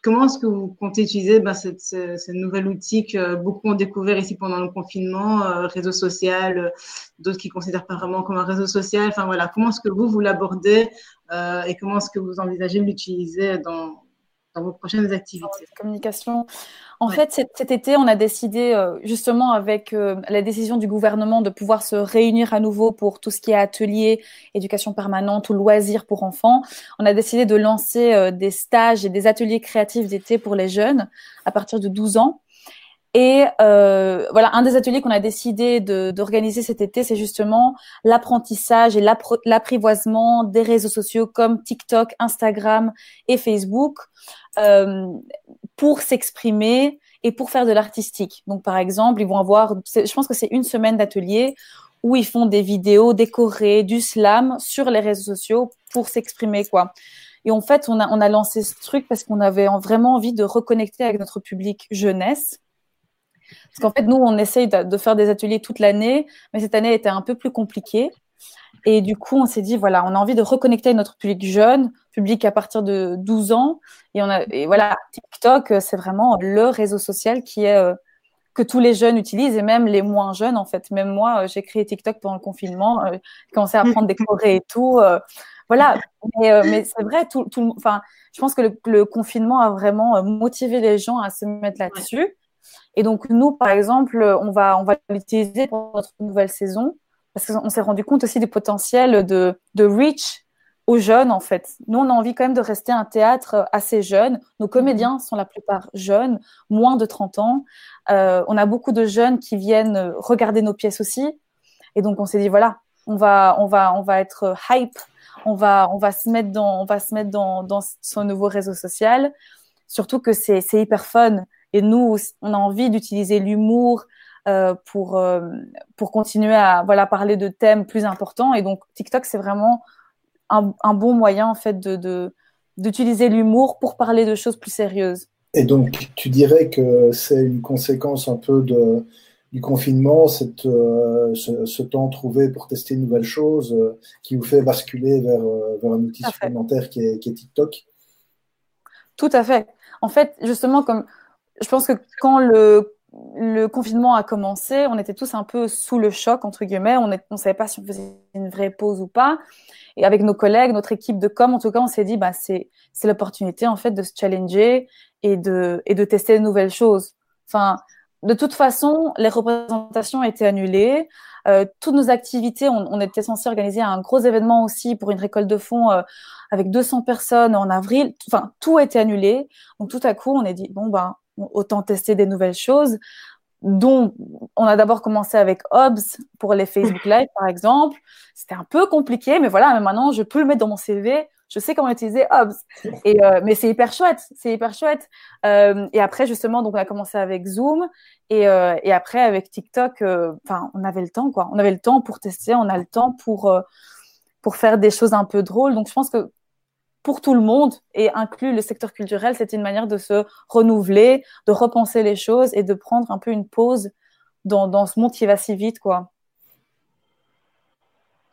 Euh, comment est-ce que vous comptez utiliser bah, cette, cette, nouvel outil que beaucoup ont découvert ici pendant le confinement, réseau social, d'autres qui considèrent pas vraiment comme un réseau social? Enfin voilà, comment est-ce que vous vous l'abordez et comment est-ce que vous envisagez de l'utiliser dans, dans vos prochaines activités Communication. En fait, cet, été, on a décidé, euh, justement avec euh, la décision du gouvernement de pouvoir se réunir à nouveau pour tout ce qui est atelier, éducation permanente ou loisirs pour enfants, on a décidé de lancer euh, des stages et des ateliers créatifs d'été pour les jeunes à partir de 12 ans. Et euh, voilà, un des ateliers qu'on a décidé d'organiser cet été, c'est justement l'apprentissage et l'apprivoisement des réseaux sociaux comme TikTok, Instagram et Facebook euh, pour s'exprimer et pour faire de l'artistique. Donc, par exemple, ils vont avoir, je pense que c'est une semaine d'atelier où ils font des vidéos décorées, du slam sur les réseaux sociaux pour s'exprimer, quoi. Et en fait, on a, on a lancé ce truc parce qu'on avait vraiment envie de reconnecter avec notre public jeunesse parce qu'en fait, nous, on essaye de, faire des ateliers toute l'année, mais cette année était un peu plus compliquée. Et du coup, on s'est dit, voilà, on a envie de reconnecter notre public jeune, public à partir de 12 ans. Et, on a, et voilà, TikTok, c'est vraiment le réseau social qui est, euh, que tous les jeunes utilisent et même les moins jeunes, en fait. Même moi, euh, j'ai créé TikTok pendant le confinement, euh, j'ai commencé à apprendre des chorés et tout. voilà, mais, mais c'est vrai, tout, tout, je pense que le, le, confinement a vraiment motivé les gens à se mettre là-dessus. Et donc, nous, par exemple, on va, on va l'utiliser pour notre nouvelle saison parce qu'on s'est rendu compte aussi du potentiel de, de reach aux jeunes, en fait. Nous, on a envie quand même de rester un théâtre assez jeune. Nos comédiens sont la plupart jeunes, moins de 30 ans. Euh, on a beaucoup de jeunes qui viennent regarder nos pièces aussi. Et donc, on s'est dit, voilà, on va, on va, on va être hype. On va, on va se mettre dans, on va se mettre dans, dans son nouveau réseau social. Surtout que c'est, c'est hyper fun. Et nous, on a envie d'utiliser l'humour euh, pour euh, pour continuer à voilà parler de thèmes plus importants. Et donc TikTok, c'est vraiment un, un, bon moyen en fait de d'utiliser l'humour pour parler de choses plus sérieuses. Et donc, tu dirais que c'est une conséquence un peu de, du confinement, cette, euh, ce, ce, temps trouvé pour tester une nouvelle chose euh, qui vous fait basculer vers, euh, vers un outil supplémentaire qui est, qui est, TikTok? Tout à fait. En fait, justement, comme je pense que quand le, le confinement a commencé, on était tous un peu sous le choc, entre guillemets. On ne savait pas si on faisait une vraie pause ou pas. Et avec nos collègues, notre équipe de com, en tout cas, on s'est dit, bah, c'est, l'opportunité, en fait, de se challenger et de, et de tester de nouvelles choses. Enfin, de toute façon, les représentations étaient annulées. Euh, toutes nos activités, on, on, était censé organiser un gros événement aussi pour une récolte de fonds euh, avec 200 personnes en avril. Enfin, tout été annulé. Donc, tout à coup, on a dit, bon, ben, autant tester des nouvelles choses. dont on a d'abord commencé avec Hobbs pour les Facebook Live, par exemple. C'était un peu compliqué, mais voilà, mais maintenant, je peux le mettre dans mon CV. Je sais comment utiliser Hobbs. Et, euh, mais c'est hyper chouette. C'est hyper chouette. Euh, et après, justement, donc, on a commencé avec Zoom. Et, euh, et après, avec TikTok, enfin, on avait le temps, quoi. On avait le temps pour tester. On a le temps pour, pour faire des choses un peu drôles. Donc, je pense que pour tout le monde et inclut le secteur culturel, c'est une manière de se renouveler, de repenser les choses et de prendre un peu une pause dans, ce monde qui va si vite, quoi.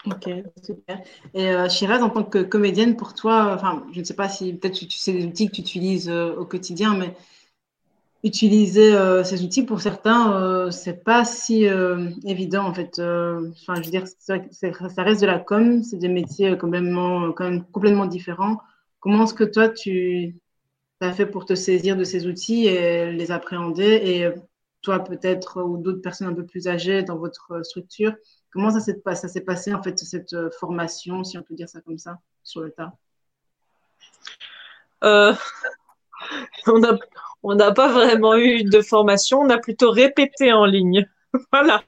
Ok, super. Et euh, Shiraz, en tant que comédienne, pour toi, enfin, je ne sais pas si peut-être tu, sais des outils que tu utilises euh, au quotidien, mais utiliser euh, ces outils pour certains, euh, c'est pas si euh, évident en fait. Euh, enfin, je veux dire, ça reste de la com, c'est des métiers complètement, complètement différents. Comment est-ce que toi tu as fait pour te saisir de ces outils et les appréhender? Et toi, peut-être, ou d'autres personnes un peu plus âgées dans votre structure, comment ça s'est ça s'est passé en fait cette formation, si on peut dire ça comme ça, sur le tas? On a on n'a pas vraiment eu de formation, on a plutôt répété en ligne. voilà,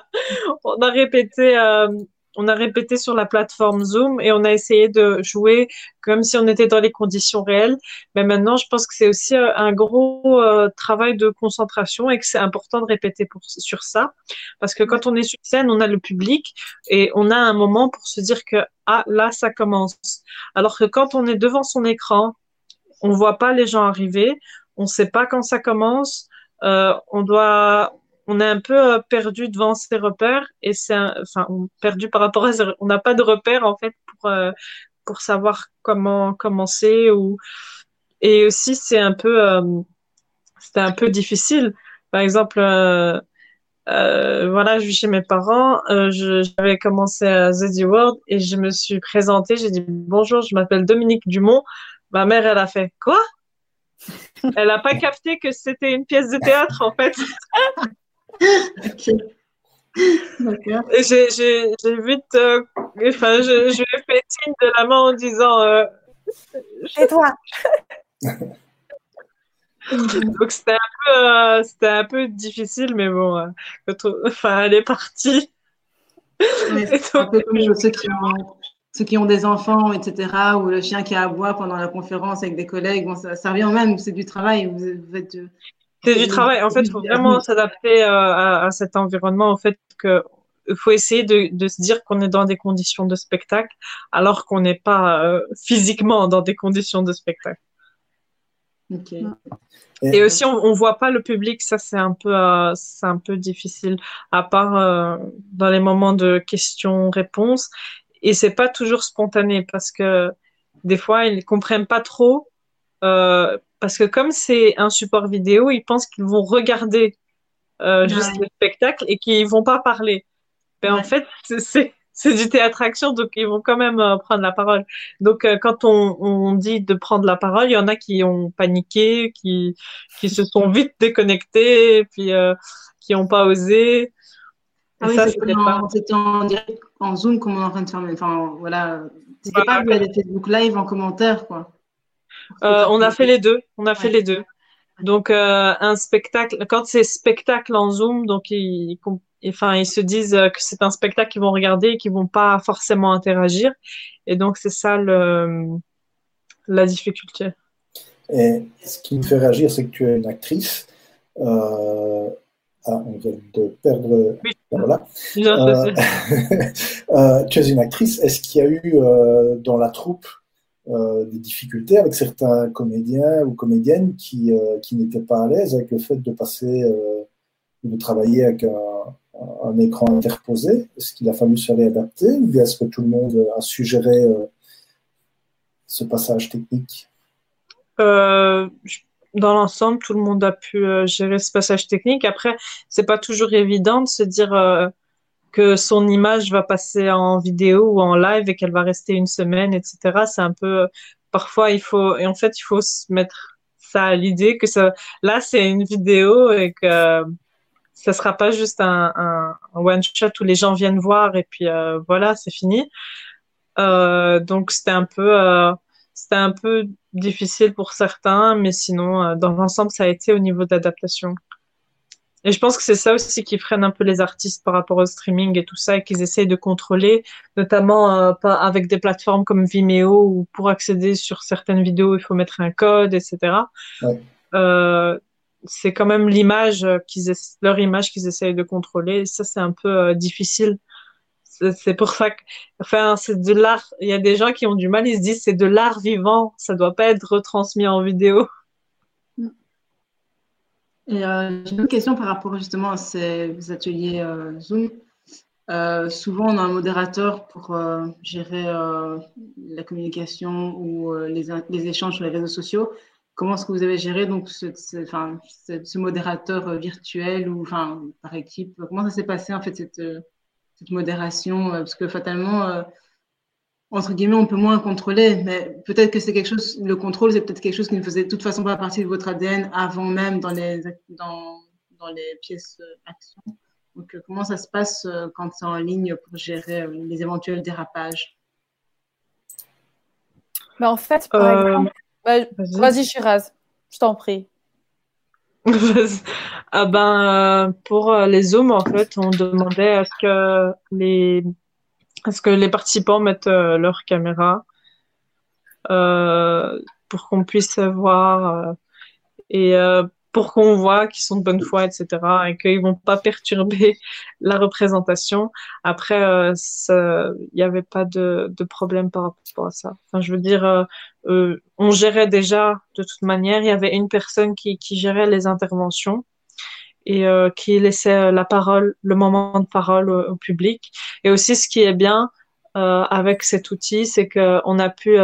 on a répété, euh, on a répété sur la plateforme Zoom et on a essayé de jouer comme si on était dans les conditions réelles. Mais maintenant, je pense que c'est aussi euh, un gros euh, travail de concentration et que c'est important de répéter sur ça. Parce que quand on est sur scène, on a le public et on a un moment pour se dire que, ah, là, ça commence. Alors que quand on est devant son écran, on voit pas les gens arriver, on sait pas quand ça commence, euh, on doit, on est un peu euh, perdu devant ses repères et c'est enfin perdu par rapport à on n'a pas de repères en fait pour euh, pour savoir comment commencer ou et aussi c'est un peu euh, c'était un peu difficile. Par exemple euh, voilà je vis chez mes parents j'avais commencé à The World et je me suis présentée j'ai dit bonjour je m'appelle Dominique Dumont. Ma mère elle a fait quoi? Elle n'a pas capté que c'était une pièce de théâtre en fait. J'ai vite, euh, enfin, je, je lui ai fait signe de la main en disant euh, Et toi. Donc c'était un, peu, euh, c'était un peu difficile, mais bon, euh, enfin, elle est partie. c'est un peu comme ceux qui, ont, ceux qui ont des enfants, etc., ou le chien qui aboie pendant la conférence avec des collègues, bon, ça, ça revient même, c'est du travail. Vous, vous êtes, c'est du travail. En fait, il faut vraiment s'adapter euh, à, à, cet environnement. En fait, que il faut essayer de, de se dire qu'on est dans des conditions de spectacle, alors qu'on n'est pas euh, physiquement dans des conditions de spectacle. Okay. Et aussi, on, on voit pas le public. Ça, c'est un peu, euh, c'est un peu difficile. À part euh, dans les moments de questions-réponses, et c'est pas toujours spontané parce que des fois, ils comprennent pas trop. Euh, parce que comme c'est un support vidéo, ils pensent qu'ils vont regarder euh, juste le spectacle et qu'ils vont pas parler. Mais ouais. en fait, c'est c'est du théâtre-action, donc ils vont quand même euh, prendre la parole. Donc euh, quand on, on, dit de prendre la parole, il y en a qui ont paniqué, qui qui se sont vite déconnectés, et puis euh, qui n'ont pas osé. Ah oui, c'était en, en, direct, en Zoom, comme on est en train de faire. Enfin, voilà. C'était voilà. pas des Facebook Live en commentaire, quoi. Euh, on a fait les deux. On a fait les deux. Donc euh, un spectacle, quand c'est spectacle en Zoom, donc ils, enfin ils se disent que c'est un spectacle qu'ils vont regarder et qu'ils vont pas forcément interagir. Et donc c'est ça le, la difficulté. Et ce qui me fait réagir, c'est que tu es une actrice. Euh... Ah, on vient de perdre. Oui. Voilà. Euh... euh, tu es une actrice. Est-ce qu'il y a eu euh, dans la troupe euh, des difficultés avec certains comédiens ou comédiennes qui, qui n'étaient pas à l'aise avec le fait de passer, euh, de travailler avec un, un écran interposé? Est-ce qu'il a fallu se réadapter ou est-ce que tout le monde a su gérer ce passage technique? Dans l'ensemble, tout le monde a pu gérer ce passage technique. Après, c'est pas toujours évident de se dire que son image va passer en vidéo ou en live et qu'elle va rester une semaine, etc. C'est un peu, parfois il faut, et en fait il faut se mettre ça à l'idée que ça, là c'est une vidéo et que ça sera pas juste un, un, un one shot où les gens viennent voir et puis euh, voilà c'est fini. Euh, donc c'était un peu, euh, c'était un peu difficile pour certains, mais sinon euh, dans l'ensemble ça a été au niveau d'adaptation. Et je pense que c'est ça aussi qui freine un peu les artistes par rapport au streaming et tout ça, et qu'ils essayent de contrôler, notamment euh, pas avec des plateformes comme Vimeo où pour accéder sur certaines vidéos il faut mettre un code, etc. Ouais. Euh, c'est quand même l'image qu'ils leur image qu'ils essayent de contrôler. Et ça c'est un peu euh, difficile. C'est pour ça que, enfin, c'est de l'art. Il y a des gens qui ont du mal. Ils se disent c'est de l'art vivant. Ça doit pas être retransmis en vidéo. Et euh, j'ai une question par rapport justement à ces ateliers euh, Zoom. Euh, souvent, on a un modérateur pour gérer la communication ou les, échanges sur les réseaux sociaux. Comment est-ce que vous avez géré donc ce, enfin, ce, modérateur virtuel ou enfin par équipe? Comment ça s'est passé en fait cette modération Parce que fatalement, entre guillemets, on peut moins contrôler, mais peut-être que c'est quelque chose, le contrôle, c'est peut-être quelque chose qui ne faisait de toute façon pas partie de votre ADN avant même dans les, dans, dans les pièces action. Donc, comment ça se passe quand c'est en ligne pour gérer les éventuels dérapages? Bah, En fait, par euh... exemple, bah, vas-y, Shiraz, je t'en prie. ah ben, pour les Zooms, en fait, on demandait à ce que les Est-ce que les participants mettent leur caméra pour qu'on puisse voir et pour qu'on voit qu'ils sont de bonne foi, etc., et qu'ils vont pas perturber la représentation. Après, euh, il n'y avait pas de, de, problème par rapport à ça. Enfin, je veux dire, euh, euh, on gérait déjà de toute manière. Il y avait une personne qui, qui gérait les interventions et euh, qui laissait la parole, le moment de parole au, public. Et aussi, ce qui est bien euh, avec cet outil, c'est qu'on a pu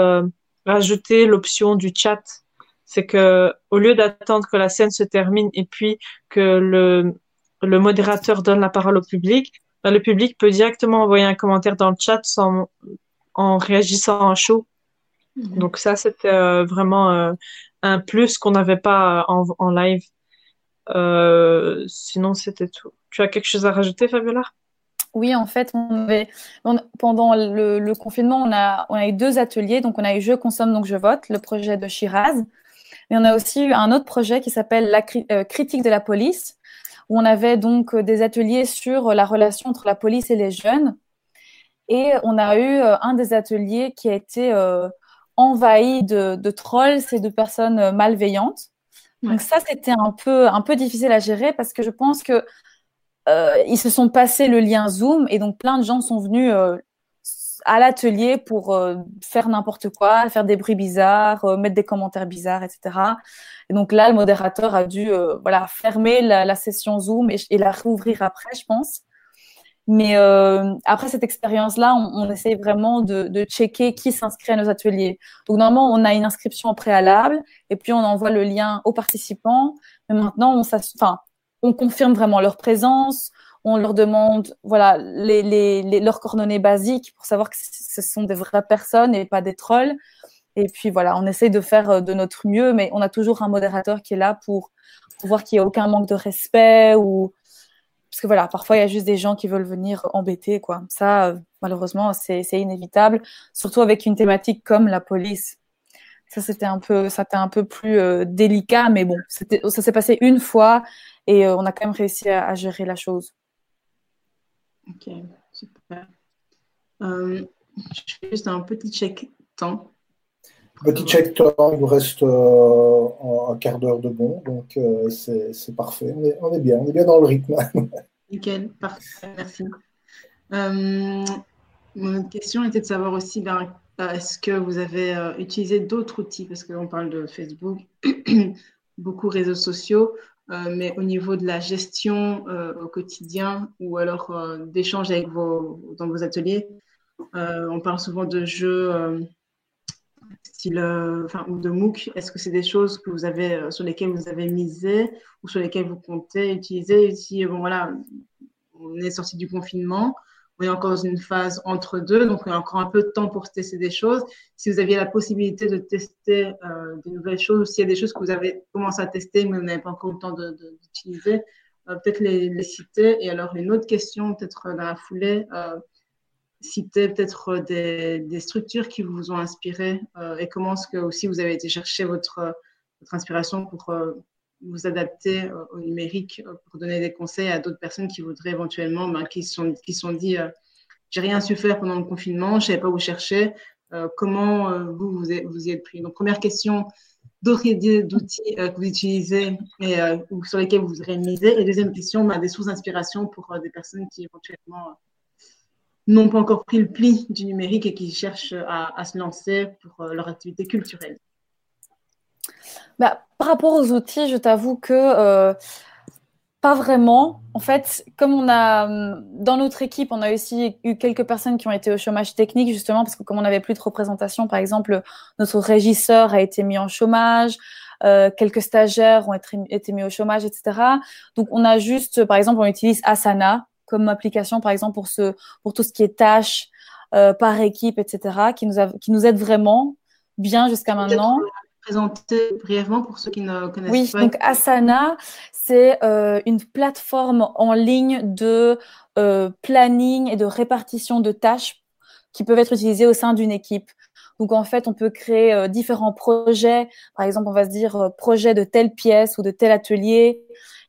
rajouter l'option du chat c'est que au lieu d'attendre que la scène se termine et puis que le, le modérateur donne la parole au public, ben, le public peut directement envoyer un commentaire dans le chat sans, en réagissant à chaud. Mhm. Donc ça, c'était euh, vraiment euh, un plus qu'on n'avait pas en, en live. Euh, sinon, c'était tout. Tu as quelque chose à rajouter, Fabiola? Oui, en fait, on avait, pendant le, le, confinement, on a, on a eu deux ateliers. Donc, on a eu Je consomme, donc je vote, le projet de Shiraz, mais on a aussi eu un autre projet qui s'appelle la euh, critique de la police, où on avait donc euh, des ateliers sur la relation entre la police et les jeunes. Et on a eu euh, un des ateliers qui a été envahi de, de trolls et de personnes malveillantes. Donc ça, c'était un peu, un peu difficile à gérer parce que je pense que ils se sont passés le lien Zoom et donc plein de gens sont venus à l'atelier pour euh, faire n'importe quoi, faire des bruits bizarres, euh, mettre des commentaires bizarres, etc. Et donc là, le modérateur a dû euh, voilà fermer la, la, session Zoom et, la rouvrir après, je pense. Mais après cette expérience-là, on, on, essaye vraiment de, de checker qui s'inscrit à nos ateliers. Donc normalement, on a une inscription préalable et puis on envoie le lien aux participants. Mais maintenant, on, on confirme vraiment leur présence, on leur demande voilà les, leurs coordonnées basiques pour savoir que ce sont des vraies personnes et pas des trolls. Et puis voilà, on essaye de faire euh, de notre mieux, mais on a toujours un modérateur qui est là pour, voir qu'il n'y a aucun manque de respect ou parce que voilà, parfois il y a juste des gens qui veulent venir embêter quoi. Ça, euh, malheureusement, c'est inévitable, surtout avec une thématique comme la police. Ça c'était un peu, un peu plus euh, délicat, mais bon, ça s'est passé une fois et on a quand même réussi à gérer la chose. Ok, super. Euh, je fais juste un petit check temps. Petit check temps, il nous reste euh, un quart d'heure de bon, donc euh, c'est parfait. On est, bien, on est bien dans le rythme. Nickel, parfait, merci. mon question était de savoir aussi, ben, est-ce que vous avez utilisé d'autres outils, parce qu'on parle de Facebook, beaucoup réseaux sociaux, mais au niveau de la gestion euh, au quotidien ou alors euh, d'échanges avec vos, dans vos ateliers, on parle souvent de jeux style, enfin, ou de MOOC. Est-ce que c'est des choses que vous avez, sur lesquelles vous avez misé ou sur lesquelles vous comptez utiliser? Si, bon, voilà, on est sorti du confinement, on est encore dans une phase entre deux, donc on a encore un peu de temps pour tester des choses. Si vous aviez la possibilité de tester euh, des nouvelles choses, ou s'il y a des choses que vous avez commencé à tester, mais vous n'avez pas encore le temps d'utiliser, euh, peut-être les, les, citer. Et alors, une autre question, peut-être dans la foulée, euh, citer peut-être des, des, structures qui vous ont inspiré euh, et comment est-ce que aussi vous avez été chercher votre, votre inspiration pour euh, vous adapter euh, au numérique euh, pour donner des conseils à d'autres personnes qui voudraient éventuellement, ben, qui sont, qui sont dit, euh, j'ai rien su faire pendant le confinement, je savais pas où chercher. comment vous, vous, y êtes pris? Donc, première question, d'autres idées d'outils que vous utilisez et ou sur lesquels vous voudrez miser? Et deuxième question, ben, des sources d'inspiration pour des personnes qui éventuellement n'ont pas encore pris le pli du numérique et qui cherchent à se lancer pour leur activité culturelle. Bah, par rapport aux outils, je t'avoue que euh, pas vraiment. En fait, comme on a dans notre équipe, on a aussi eu quelques personnes qui ont été au chômage technique justement parce que comme on n'avait plus de représentation, par exemple, notre régisseur a été mis en chômage. Euh, quelques stagiaires ont été, été, mis au chômage, etc. Donc, on a juste, par exemple, on utilise Asana comme application, par exemple, pour ce, pour tout ce qui est tâches euh, par équipe, etc., qui nous, a, qui nous aide vraiment bien jusqu'à maintenant présenter brièvement pour ceux qui ne connaissent oui, pas Oui, donc Asana, c'est euh, une plateforme en ligne de euh, planning et de répartition de tâches qui peuvent être utilisées au sein d'une équipe. Donc en fait, on peut créer euh, différents projets. Par exemple, on va se dire euh, projet de telle pièce ou de tel atelier.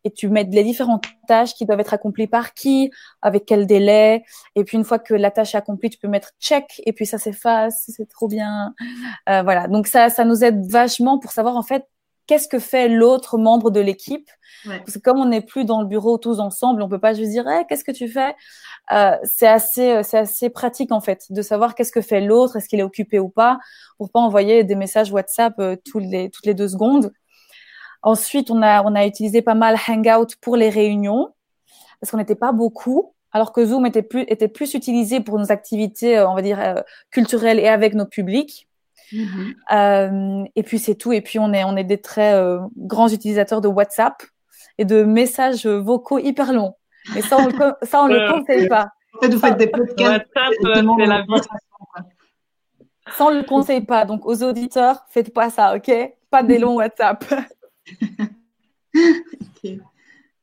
Et tu mets les différentes tâches qui doivent être accomplies par qui, avec quel délai. Et puis une fois que la tâche est accomplie, tu peux mettre check et puis ça s'efface. C'est trop bien. Euh, voilà. Donc ça, ça nous aide vachement pour savoir en fait qu'est-ce que fait l'autre membre de l'équipe. Parce que comme on n'est plus dans le bureau tous ensemble, on peut pas juste dire hey, qu'est-ce que tu fais? Euh, c'est assez, euh, c'est assez pratique en fait de savoir qu'est-ce que fait l'autre, est-ce qu'il est occupé ou pas, pour pas envoyer des messages WhatsApp euh, toutes les toutes les deux secondes. Ensuite, on a on a utilisé pas mal Hangout pour les réunions parce qu'on n'était pas beaucoup, alors que Zoom était plus était plus utilisé pour nos activités, on va dire culturelles et avec nos publics. Mm-hmm. Euh, et puis c'est tout. Et puis on est on est des très euh, grands utilisateurs de WhatsApp et de messages vocaux hyper longs. Et ça on le, ça on le conseille pas. En fait, vous faites des podcasts. WhatsApp, c'est la vie. Ça on le conseille pas. Donc aux auditeurs, faites pas ça, ok? Pas des longs WhatsApp. Ok.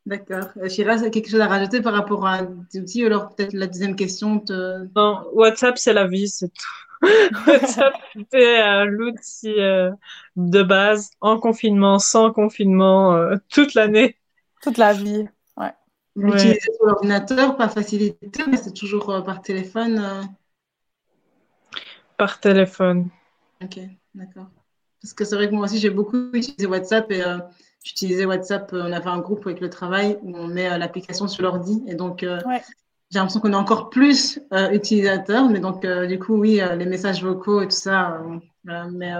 D'accord. Shiraz, euh, quelque chose à rajouter par rapport à des outils Alors peut-être la deuxième question. Te... Non, WhatsApp c'est la vie, c'est tout. WhatsApp, c'est euh, l'outil euh, de base en confinement, sans confinement, euh, toute l'année. Toute la vie, ouais. L'utiliser sur l'ordinateur, pas facilité, mais c'est toujours par téléphone. Par téléphone. Ok, d'accord. Parce que c'est vrai que moi aussi, j'ai beaucoup utilisé WhatsApp et j'utilisais WhatsApp. On avait un groupe avec le travail où on met l'application sur l'ordi et donc j'ai l'impression qu'on est encore plus euh, utilisateur, mais donc euh, du coup, oui, euh, les messages vocaux et tout ça. mais,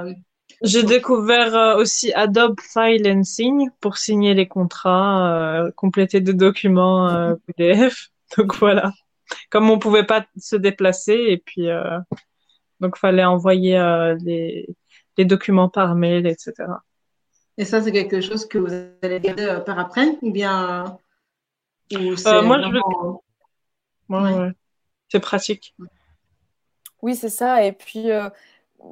j'ai découvert aussi Adobe File and Sign pour signer les contrats, compléter des documents PDF. Donc voilà. Comme on pouvait pas se déplacer et puis donc fallait envoyer les, les, documents par mail, etc. Et ça, c'est quelque chose que vous allez garder par après ou bien moi, je c'est pratique. Oui, c'est ça. Et puis, euh,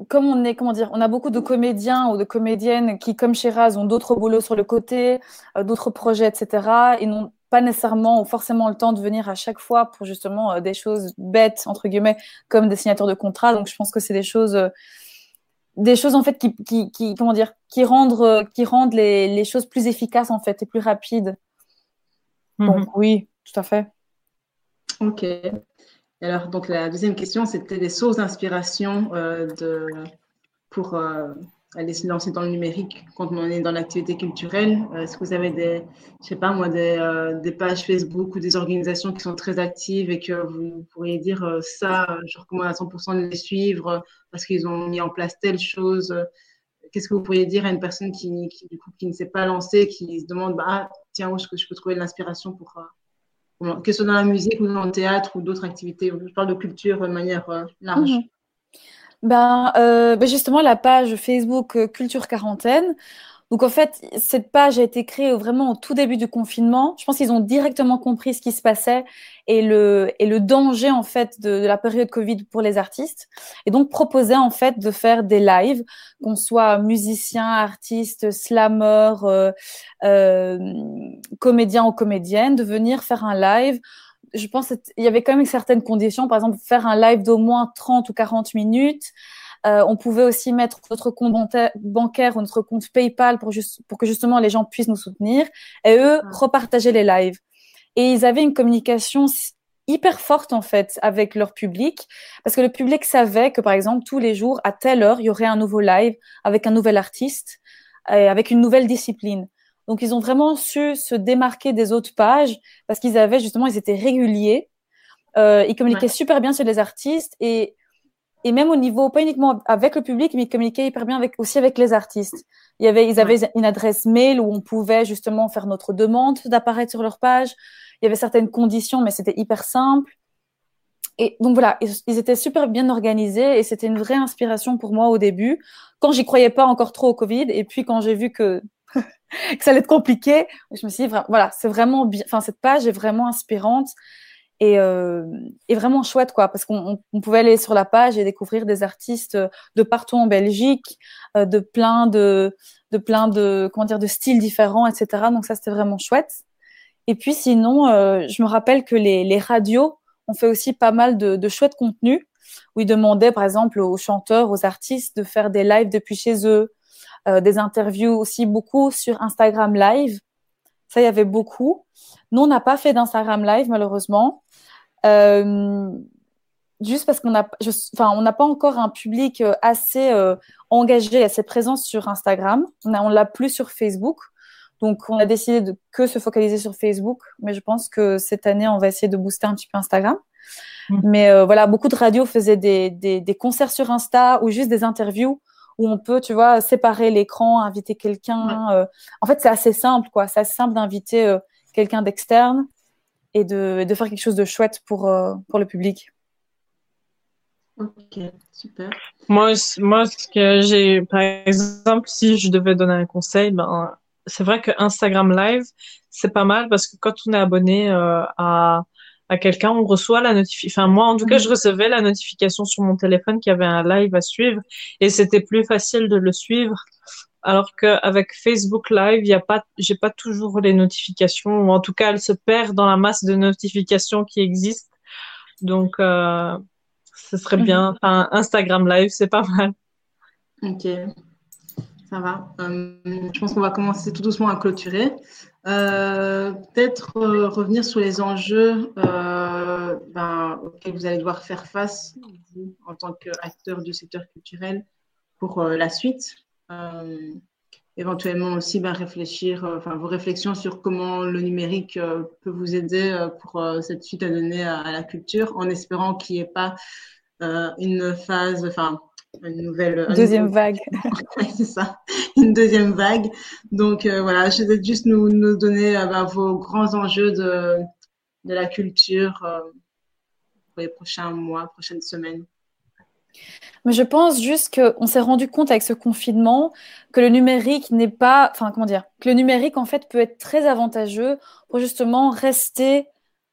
comme on est, comment dire, on a beaucoup de comédiens ou de comédiennes qui, comme Shiraz, ont d'autres boulots sur le côté, euh, d'autres projets, etc. Ils n'ont pas nécessairement ou forcément le temps de venir à chaque fois pour justement euh, des choses bêtes, entre guillemets, comme des signatures de contrat. Donc, je pense que c'est des choses, des choses en fait qui, qui, comment dire, qui rendent, qui rendent les, les, choses plus efficaces en fait et plus rapides. Mhm. Donc, oui, tout à fait. Ok. Alors, donc la deuxième question, c'était les sources d'inspiration euh, de, pour euh, aller se lancer dans le numérique quand on est dans l'activité culturelle. Euh, est-ce que vous avez des, je sais pas moi, des, des, pages Facebook ou des organisations qui sont très actives et que vous pourriez dire ça, je recommande à 100% de les suivre parce qu'ils ont mis en place telle chose. Qu'est-ce que vous pourriez dire à une personne qui, du coup, qui ne s'est pas lancée, qui se demande, bah, ah, tiens, où est-ce que je peux trouver de l'inspiration pour que ce soit dans la musique ou dans le théâtre ou d'autres activités. Je parle de culture de manière euh, large. Mhm. Ben, euh, ben, justement, la page Facebook euh, Culture Quarantaine. Donc en fait, cette page a été créée vraiment au tout début du confinement. Je pense qu'ils ont directement compris ce qui se passait et le et le danger en fait de, de la période Covid pour les artistes. Et donc proposaient en fait de faire des lives, qu'on soit musicien, artiste, slammer, euh, euh, comédien ou comédienne, de venir faire un live je pense qu'il y avait quand même certaines conditions, par exemple faire un live d'au moins 30 ou 40 minutes, euh, on pouvait aussi mettre notre compte bancaire ou notre compte PayPal pour, juste, pour que justement les gens puissent nous soutenir. Et eux, ah. repartager les lives. Et ils avaient une communication hyper forte en fait avec leur public parce que le public savait que par exemple tous les jours à telle heure il y aurait un nouveau live avec un nouvel artiste et avec une nouvelle discipline. Donc ils ont vraiment su se démarquer des autres pages parce qu'ils avaient justement ils étaient réguliers, euh, ils communiquaient super bien sur les artistes et et même au niveau, pas uniquement avec le public, mais ils communiquaient hyper bien avec, aussi avec les artistes. Il y avait, ils avaient une adresse mail où on pouvait justement faire notre demande d'apparaître sur leur page. Il y avait certaines conditions, mais c'était hyper simple. Et donc voilà, ils, étaient super bien organisés et c'était une vraie inspiration pour moi au début, quand j'y croyais pas encore trop au Covid. Et puis quand j'ai vu que, que ça allait être compliqué, je me suis dit, voilà, c'est vraiment bien, enfin, cette page est vraiment inspirante et, euh, vraiment chouette quoi parce qu'on pouvait aller sur la page et découvrir des artistes de partout en Belgique euh, de plein de de plein de comment dire de styles différents etc donc ça c'était vraiment chouette. Et puis sinon euh, je me rappelle que les, les radios ont fait aussi pas mal de, de chouettes contenus où ils demandaient par exemple aux chanteurs aux artistes de faire des lives depuis chez eux euh, des interviews aussi beaucoup sur Instagram Live Ça, il y avait beaucoup. Nous, on n'a pas fait d'Instagram Live, malheureusement. Euh, juste parce qu'on n'a enfin, pas encore un public euh, assez euh, engagé, assez présent sur Instagram. On ne l'a plus sur Facebook. Donc, on a décidé de que se focaliser sur Facebook. Mais je pense que cette année, on va essayer de booster un petit peu Instagram. Mm. Mais euh, voilà, beaucoup de radios faisaient des, des, des, concerts sur Insta ou juste des interviews où on peut, tu vois, séparer l'écran, inviter quelqu'un. en fait, c'est assez simple, quoi. C'est assez simple d'inviter quelqu'un d'externe et de, de, faire quelque chose de chouette pour, pour le public. Ok, super. Moi, moi ce que j'ai, par exemple, si je devais donner un conseil, ben, c'est vrai que Instagram Live, c'est pas mal parce que quand on est abonné euh, à, à quelqu'un, on reçoit la notification. Enfin, moi, en tout cas, je mhm. recevais la notification sur mon téléphone qu'il y avait un live à suivre et c'était plus facile de le suivre. Alors qu'avec Facebook Live, il y a pas, j'ai pas toujours les notifications, ou en tout cas, elles se perdent dans la masse de notifications qui existent. Donc, euh, ce serait bien. Mhm. Enfin, Instagram Live, c'est pas mal. Ok, ça va. Euh, je pense qu'on va commencer tout doucement à clôturer. Euh, peut-être euh, revenir sur les enjeux ben, auxquels vous allez devoir faire face vous, en tant qu'acteur du secteur culturel pour la suite. éventuellement aussi ben, réfléchir, enfin vos réflexions sur comment le numérique peut vous aider pour cette suite à donner à, à la culture, en espérant qu'il n'y ait pas euh, une phase, enfin, une nouvelle. Deuxième vague. c'est ça, une deuxième vague. Donc euh, voilà, je vais juste nous, donner euh, bah, vos grands enjeux de, de la culture pour les prochains mois, prochaines semaines. Mais je pense juste qu'on s'est rendu compte avec ce confinement que le numérique n'est pas, enfin comment dire, que le numérique en fait peut être très avantageux pour justement rester,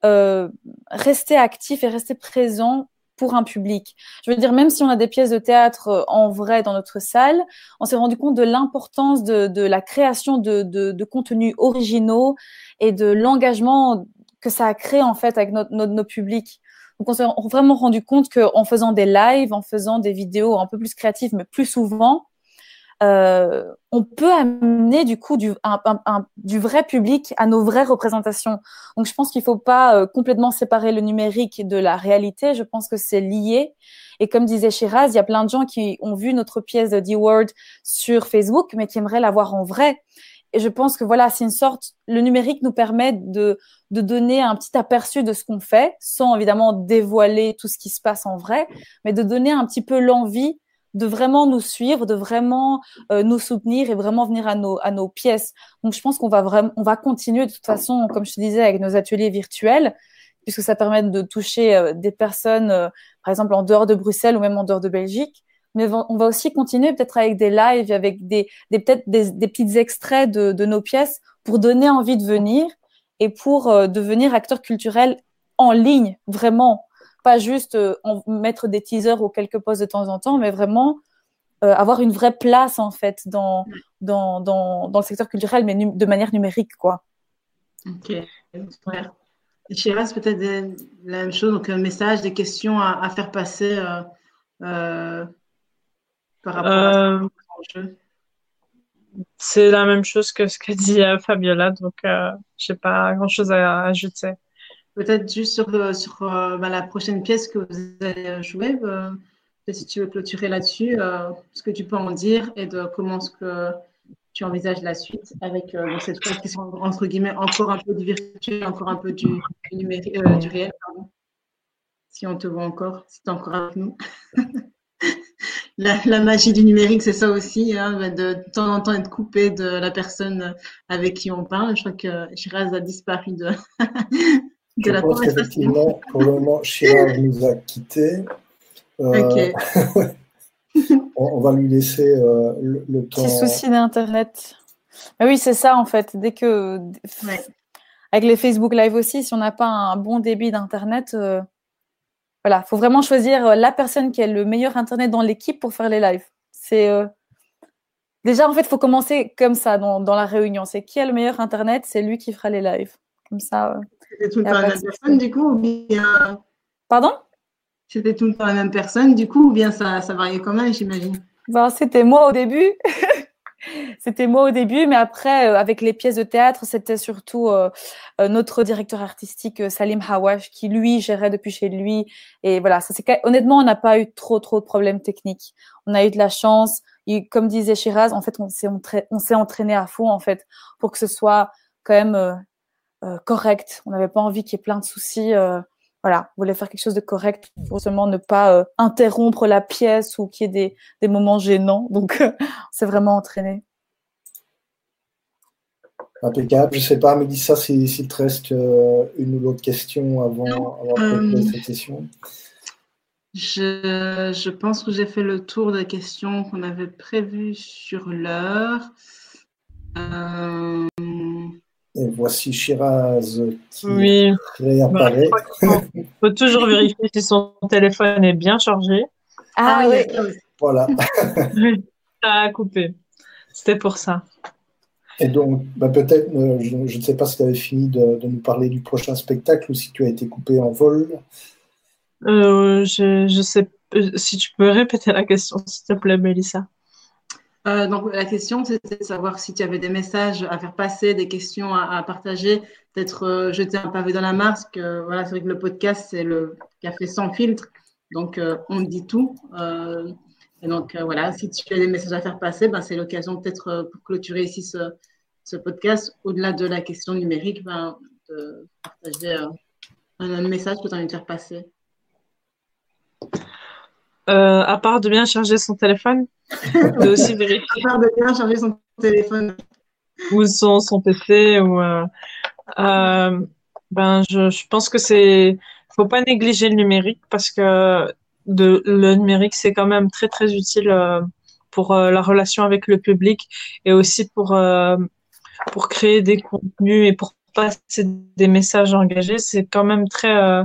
euh, rester actif et rester présent pour un public. Je veux dire, même si on a des pièces de théâtre euh, en vrai dans notre salle, on s'est rendu compte de l'importance de, la création de, de, de, contenus originaux et de l'engagement que ça a créé en fait avec notre, nos publics. Donc on s'est vraiment rendu compte qu'en faisant des lives, en faisant des vidéos un peu plus créatives, mais plus souvent, euh, on peut amener du coup du, du vrai public à nos vraies représentations. Donc je pense qu'il faut pas euh, complètement séparer le numérique de la réalité. Je pense que c'est lié. Et comme disait Shiraz, il y a plein de gens qui ont vu notre pièce de D-Word sur Facebook, mais qui aimeraient la voir en vrai. Et je pense que voilà, c'est une sorte, le numérique nous permet de, de donner un petit aperçu de ce qu'on fait, sans évidemment dévoiler tout ce qui se passe en vrai, mais de donner un petit peu l'envie de vraiment nous suivre, de vraiment euh, nous soutenir et vraiment venir à nos, à nos pièces. Donc, je pense qu'on va vraiment, on va continuer de toute façon, comme je te disais, avec nos ateliers virtuels, puisque ça permet de toucher euh, des personnes, euh, par exemple, en dehors de Bruxelles ou même en dehors de Belgique. Mais on va aussi continuer peut-être avec des lives, avec des, des peut-être des, des, petits extraits de, de, nos pièces pour donner envie de venir et pour devenir acteur culturel en ligne, vraiment pas juste euh, mettre des teasers ou quelques posts de temps en temps, mais vraiment euh, avoir une vraie place en fait dans, dans, dans, dans le secteur culturel, mais de manière numérique, quoi. Ok, super. Shiraz, peut-être la même chose, donc un message, des questions à, à faire passer euh, euh par rapport à ce C'est la même chose que ce que dit Fabiola, donc je n'ai pas grand-chose à ajouter. Peut-être juste sur, euh, sur euh, bah, la prochaine pièce que vous allez jouer, euh, si tu veux clôturer là-dessus, ce que tu peux en dire et de comment ce que tu envisages la suite avec cette pièce qui sont entre guillemets encore un peu du virtuel, encore un peu du, numérique, du réel. Si on te voit encore, si tu es encore avec nous. la, magie du numérique, c'est ça aussi, hein, bah, de, de temps en temps être coupé de la personne avec qui on parle. Je crois que Shiraz a disparu de, je pense qu'effectivement, pour le moment, Chirac nous a quittés. Euh, on, va lui laisser euh, le, temps. Petit souci d'Internet. Mais oui, c'est ça en fait. Dès que. Avec les Facebook Live aussi, si on n'a pas un bon débit d'Internet, euh, voilà, il faut vraiment choisir la personne qui a le meilleur Internet dans l'équipe pour faire les lives. C'est. Déjà, en fait, il faut commencer comme ça dans, dans la réunion. C'est qui a le meilleur Internet, c'est lui qui fera les lives. Comme ça. C'était tout le temps la même personne, du coup, ou bien. Pardon? C'était tout le temps la même personne, du coup, ou bien ça, ça variait quand même, j'imagine? Ben, C'était moi au début. c'était moi au début, mais après, euh, avec les pièces de théâtre, c'était surtout euh, euh, notre directeur artistique Salim Hawash qui lui gérait depuis chez lui. Et voilà, ça c'est honnêtement, on n'a pas eu trop trop de problèmes techniques. On a eu de la chance. Et comme disait Shiraz, en fait, on s'est on s'est entraîné à fond en fait pour que ce soit quand même correct. On n'avait pas envie qu'il y ait plein de soucis voilà, voulait faire quelque chose de correct pour seulement ne pas euh, interrompre la pièce ou qu'il y ait des, des moments gênants. Donc, c'est vraiment entraîné. Impeccable. Je ne sais pas, Mélissa, s'il te reste euh, une ou l'autre question avant, avant de euh, cette session. Je, je, pense que j'ai fait le tour des questions qu'on avait prévues sur l'heure. Euh, et voici Shiraz qui oui. réapparaît. Il faut toujours vérifier si son téléphone est bien chargé. Ah, ah oui. Voilà. Ça a coupé. C'était pour ça. Et donc, bah, peut-être, euh, je, ne sais pas si tu avais fini de, nous parler du prochain spectacle ou si tu as été coupé en vol. Euh, je, je sais euh, si tu peux répéter la question, s'il te plaît, Mélissa. Euh, donc, la question, c'était de savoir si tu avais des messages à faire passer, des questions à, partager, peut-être euh, jeter un pavé dans la mare. Que, voilà, c'est vrai que le podcast, c'est le café sans filtre. Donc, euh, on dit tout. et donc, voilà, si tu as des messages à faire passer, ben, c'est l'occasion peut-être pour clôturer ici ce, podcast, au-delà de la question numérique, ben, de partager un, message que tu as envie de faire passer. à part de bien charger son téléphone? de aussi vérifier. de bien charger son téléphone. Ou son, son PC. Ou, euh, euh, ben, je, je pense que c'est. faut pas négliger le numérique parce que de, le numérique, c'est quand même très, très utile euh, pour la relation avec le public et aussi pour, pour créer des contenus et pour passer des messages engagés. C'est quand même très.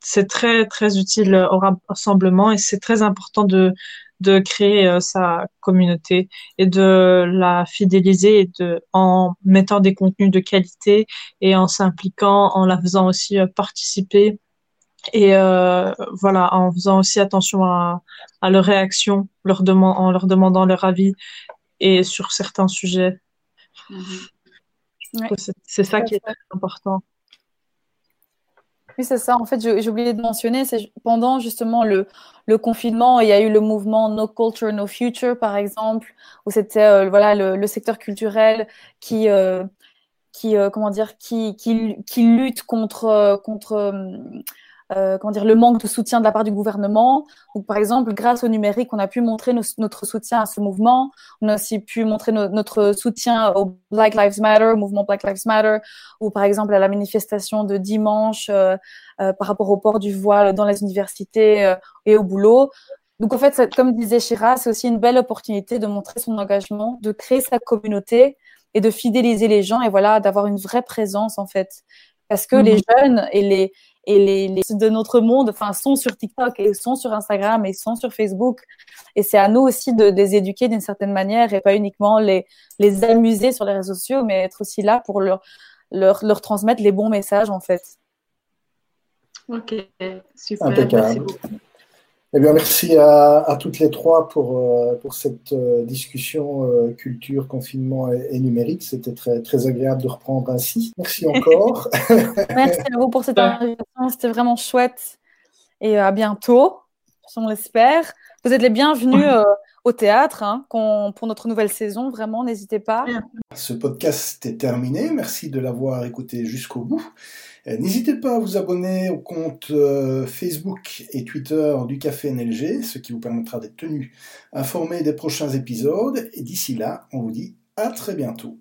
c'est très, très utile au rassemblement et c'est très important de, de créer euh, sa communauté et de la fidéliser et de, en mettant des contenus de qualité et en s'impliquant, en la faisant aussi euh, participer et euh, voilà, en faisant aussi attention à, à leurs réactions, leur en leur demandant leur avis et sur certains sujets. Mm-hmm. C'est ça qui est très important. Oui, c'est ça. En fait, j'ai oublié de mentionner, c'est pendant justement le, confinement, il y a eu le mouvement No Culture, No Future, par exemple, où c'était euh, voilà le, secteur culturel qui euh, qui euh, comment dire qui, qui lutte contre contre euh, comment dire, le manque de soutien de la part du gouvernement. Donc, par exemple, grâce au numérique, on a pu montrer notre soutien à ce mouvement. On a aussi pu montrer notre soutien au Black Lives Matter, au mouvement Black Lives Matter, ou par exemple à la manifestation de dimanche euh, euh, par rapport au port du voile dans les universités euh, et au boulot. Donc en fait, comme disait Shira, c'est aussi une belle opportunité de montrer son engagement, de créer sa communauté et de fidéliser les gens et voilà, d'avoir une vraie présence en fait. Parce que les mhm. jeunes et les, et les, les, de notre monde enfin sont sur TikTok et sont sur Instagram et sont sur Facebook et c'est à nous aussi de, les éduquer d'une certaine manière et pas uniquement les les amuser sur les réseaux sociaux mais être aussi là pour leur leur, leur transmettre les bons messages en fait. Ok, super. Merci beaucoup. Eh bien, merci à, toutes les trois pour, euh, pour cette euh, discussion euh, culture, confinement et, numérique. C'était très, très agréable de reprendre ainsi. Merci encore. merci à vous pour cette invitation. C'était vraiment chouette. Et à bientôt, on l'espère. Vous êtes les bienvenus au théâtre hein, pour notre nouvelle saison. Vraiment, n'hésitez pas. Ce podcast est terminé. Merci de l'avoir écouté jusqu'au bout. Euh, n'hésitez pas à vous abonner au compte euh, Facebook et Twitter du Café NLG, ce qui vous permettra d'être tenu informé des prochains épisodes. Et d'ici là, on vous dit à très bientôt.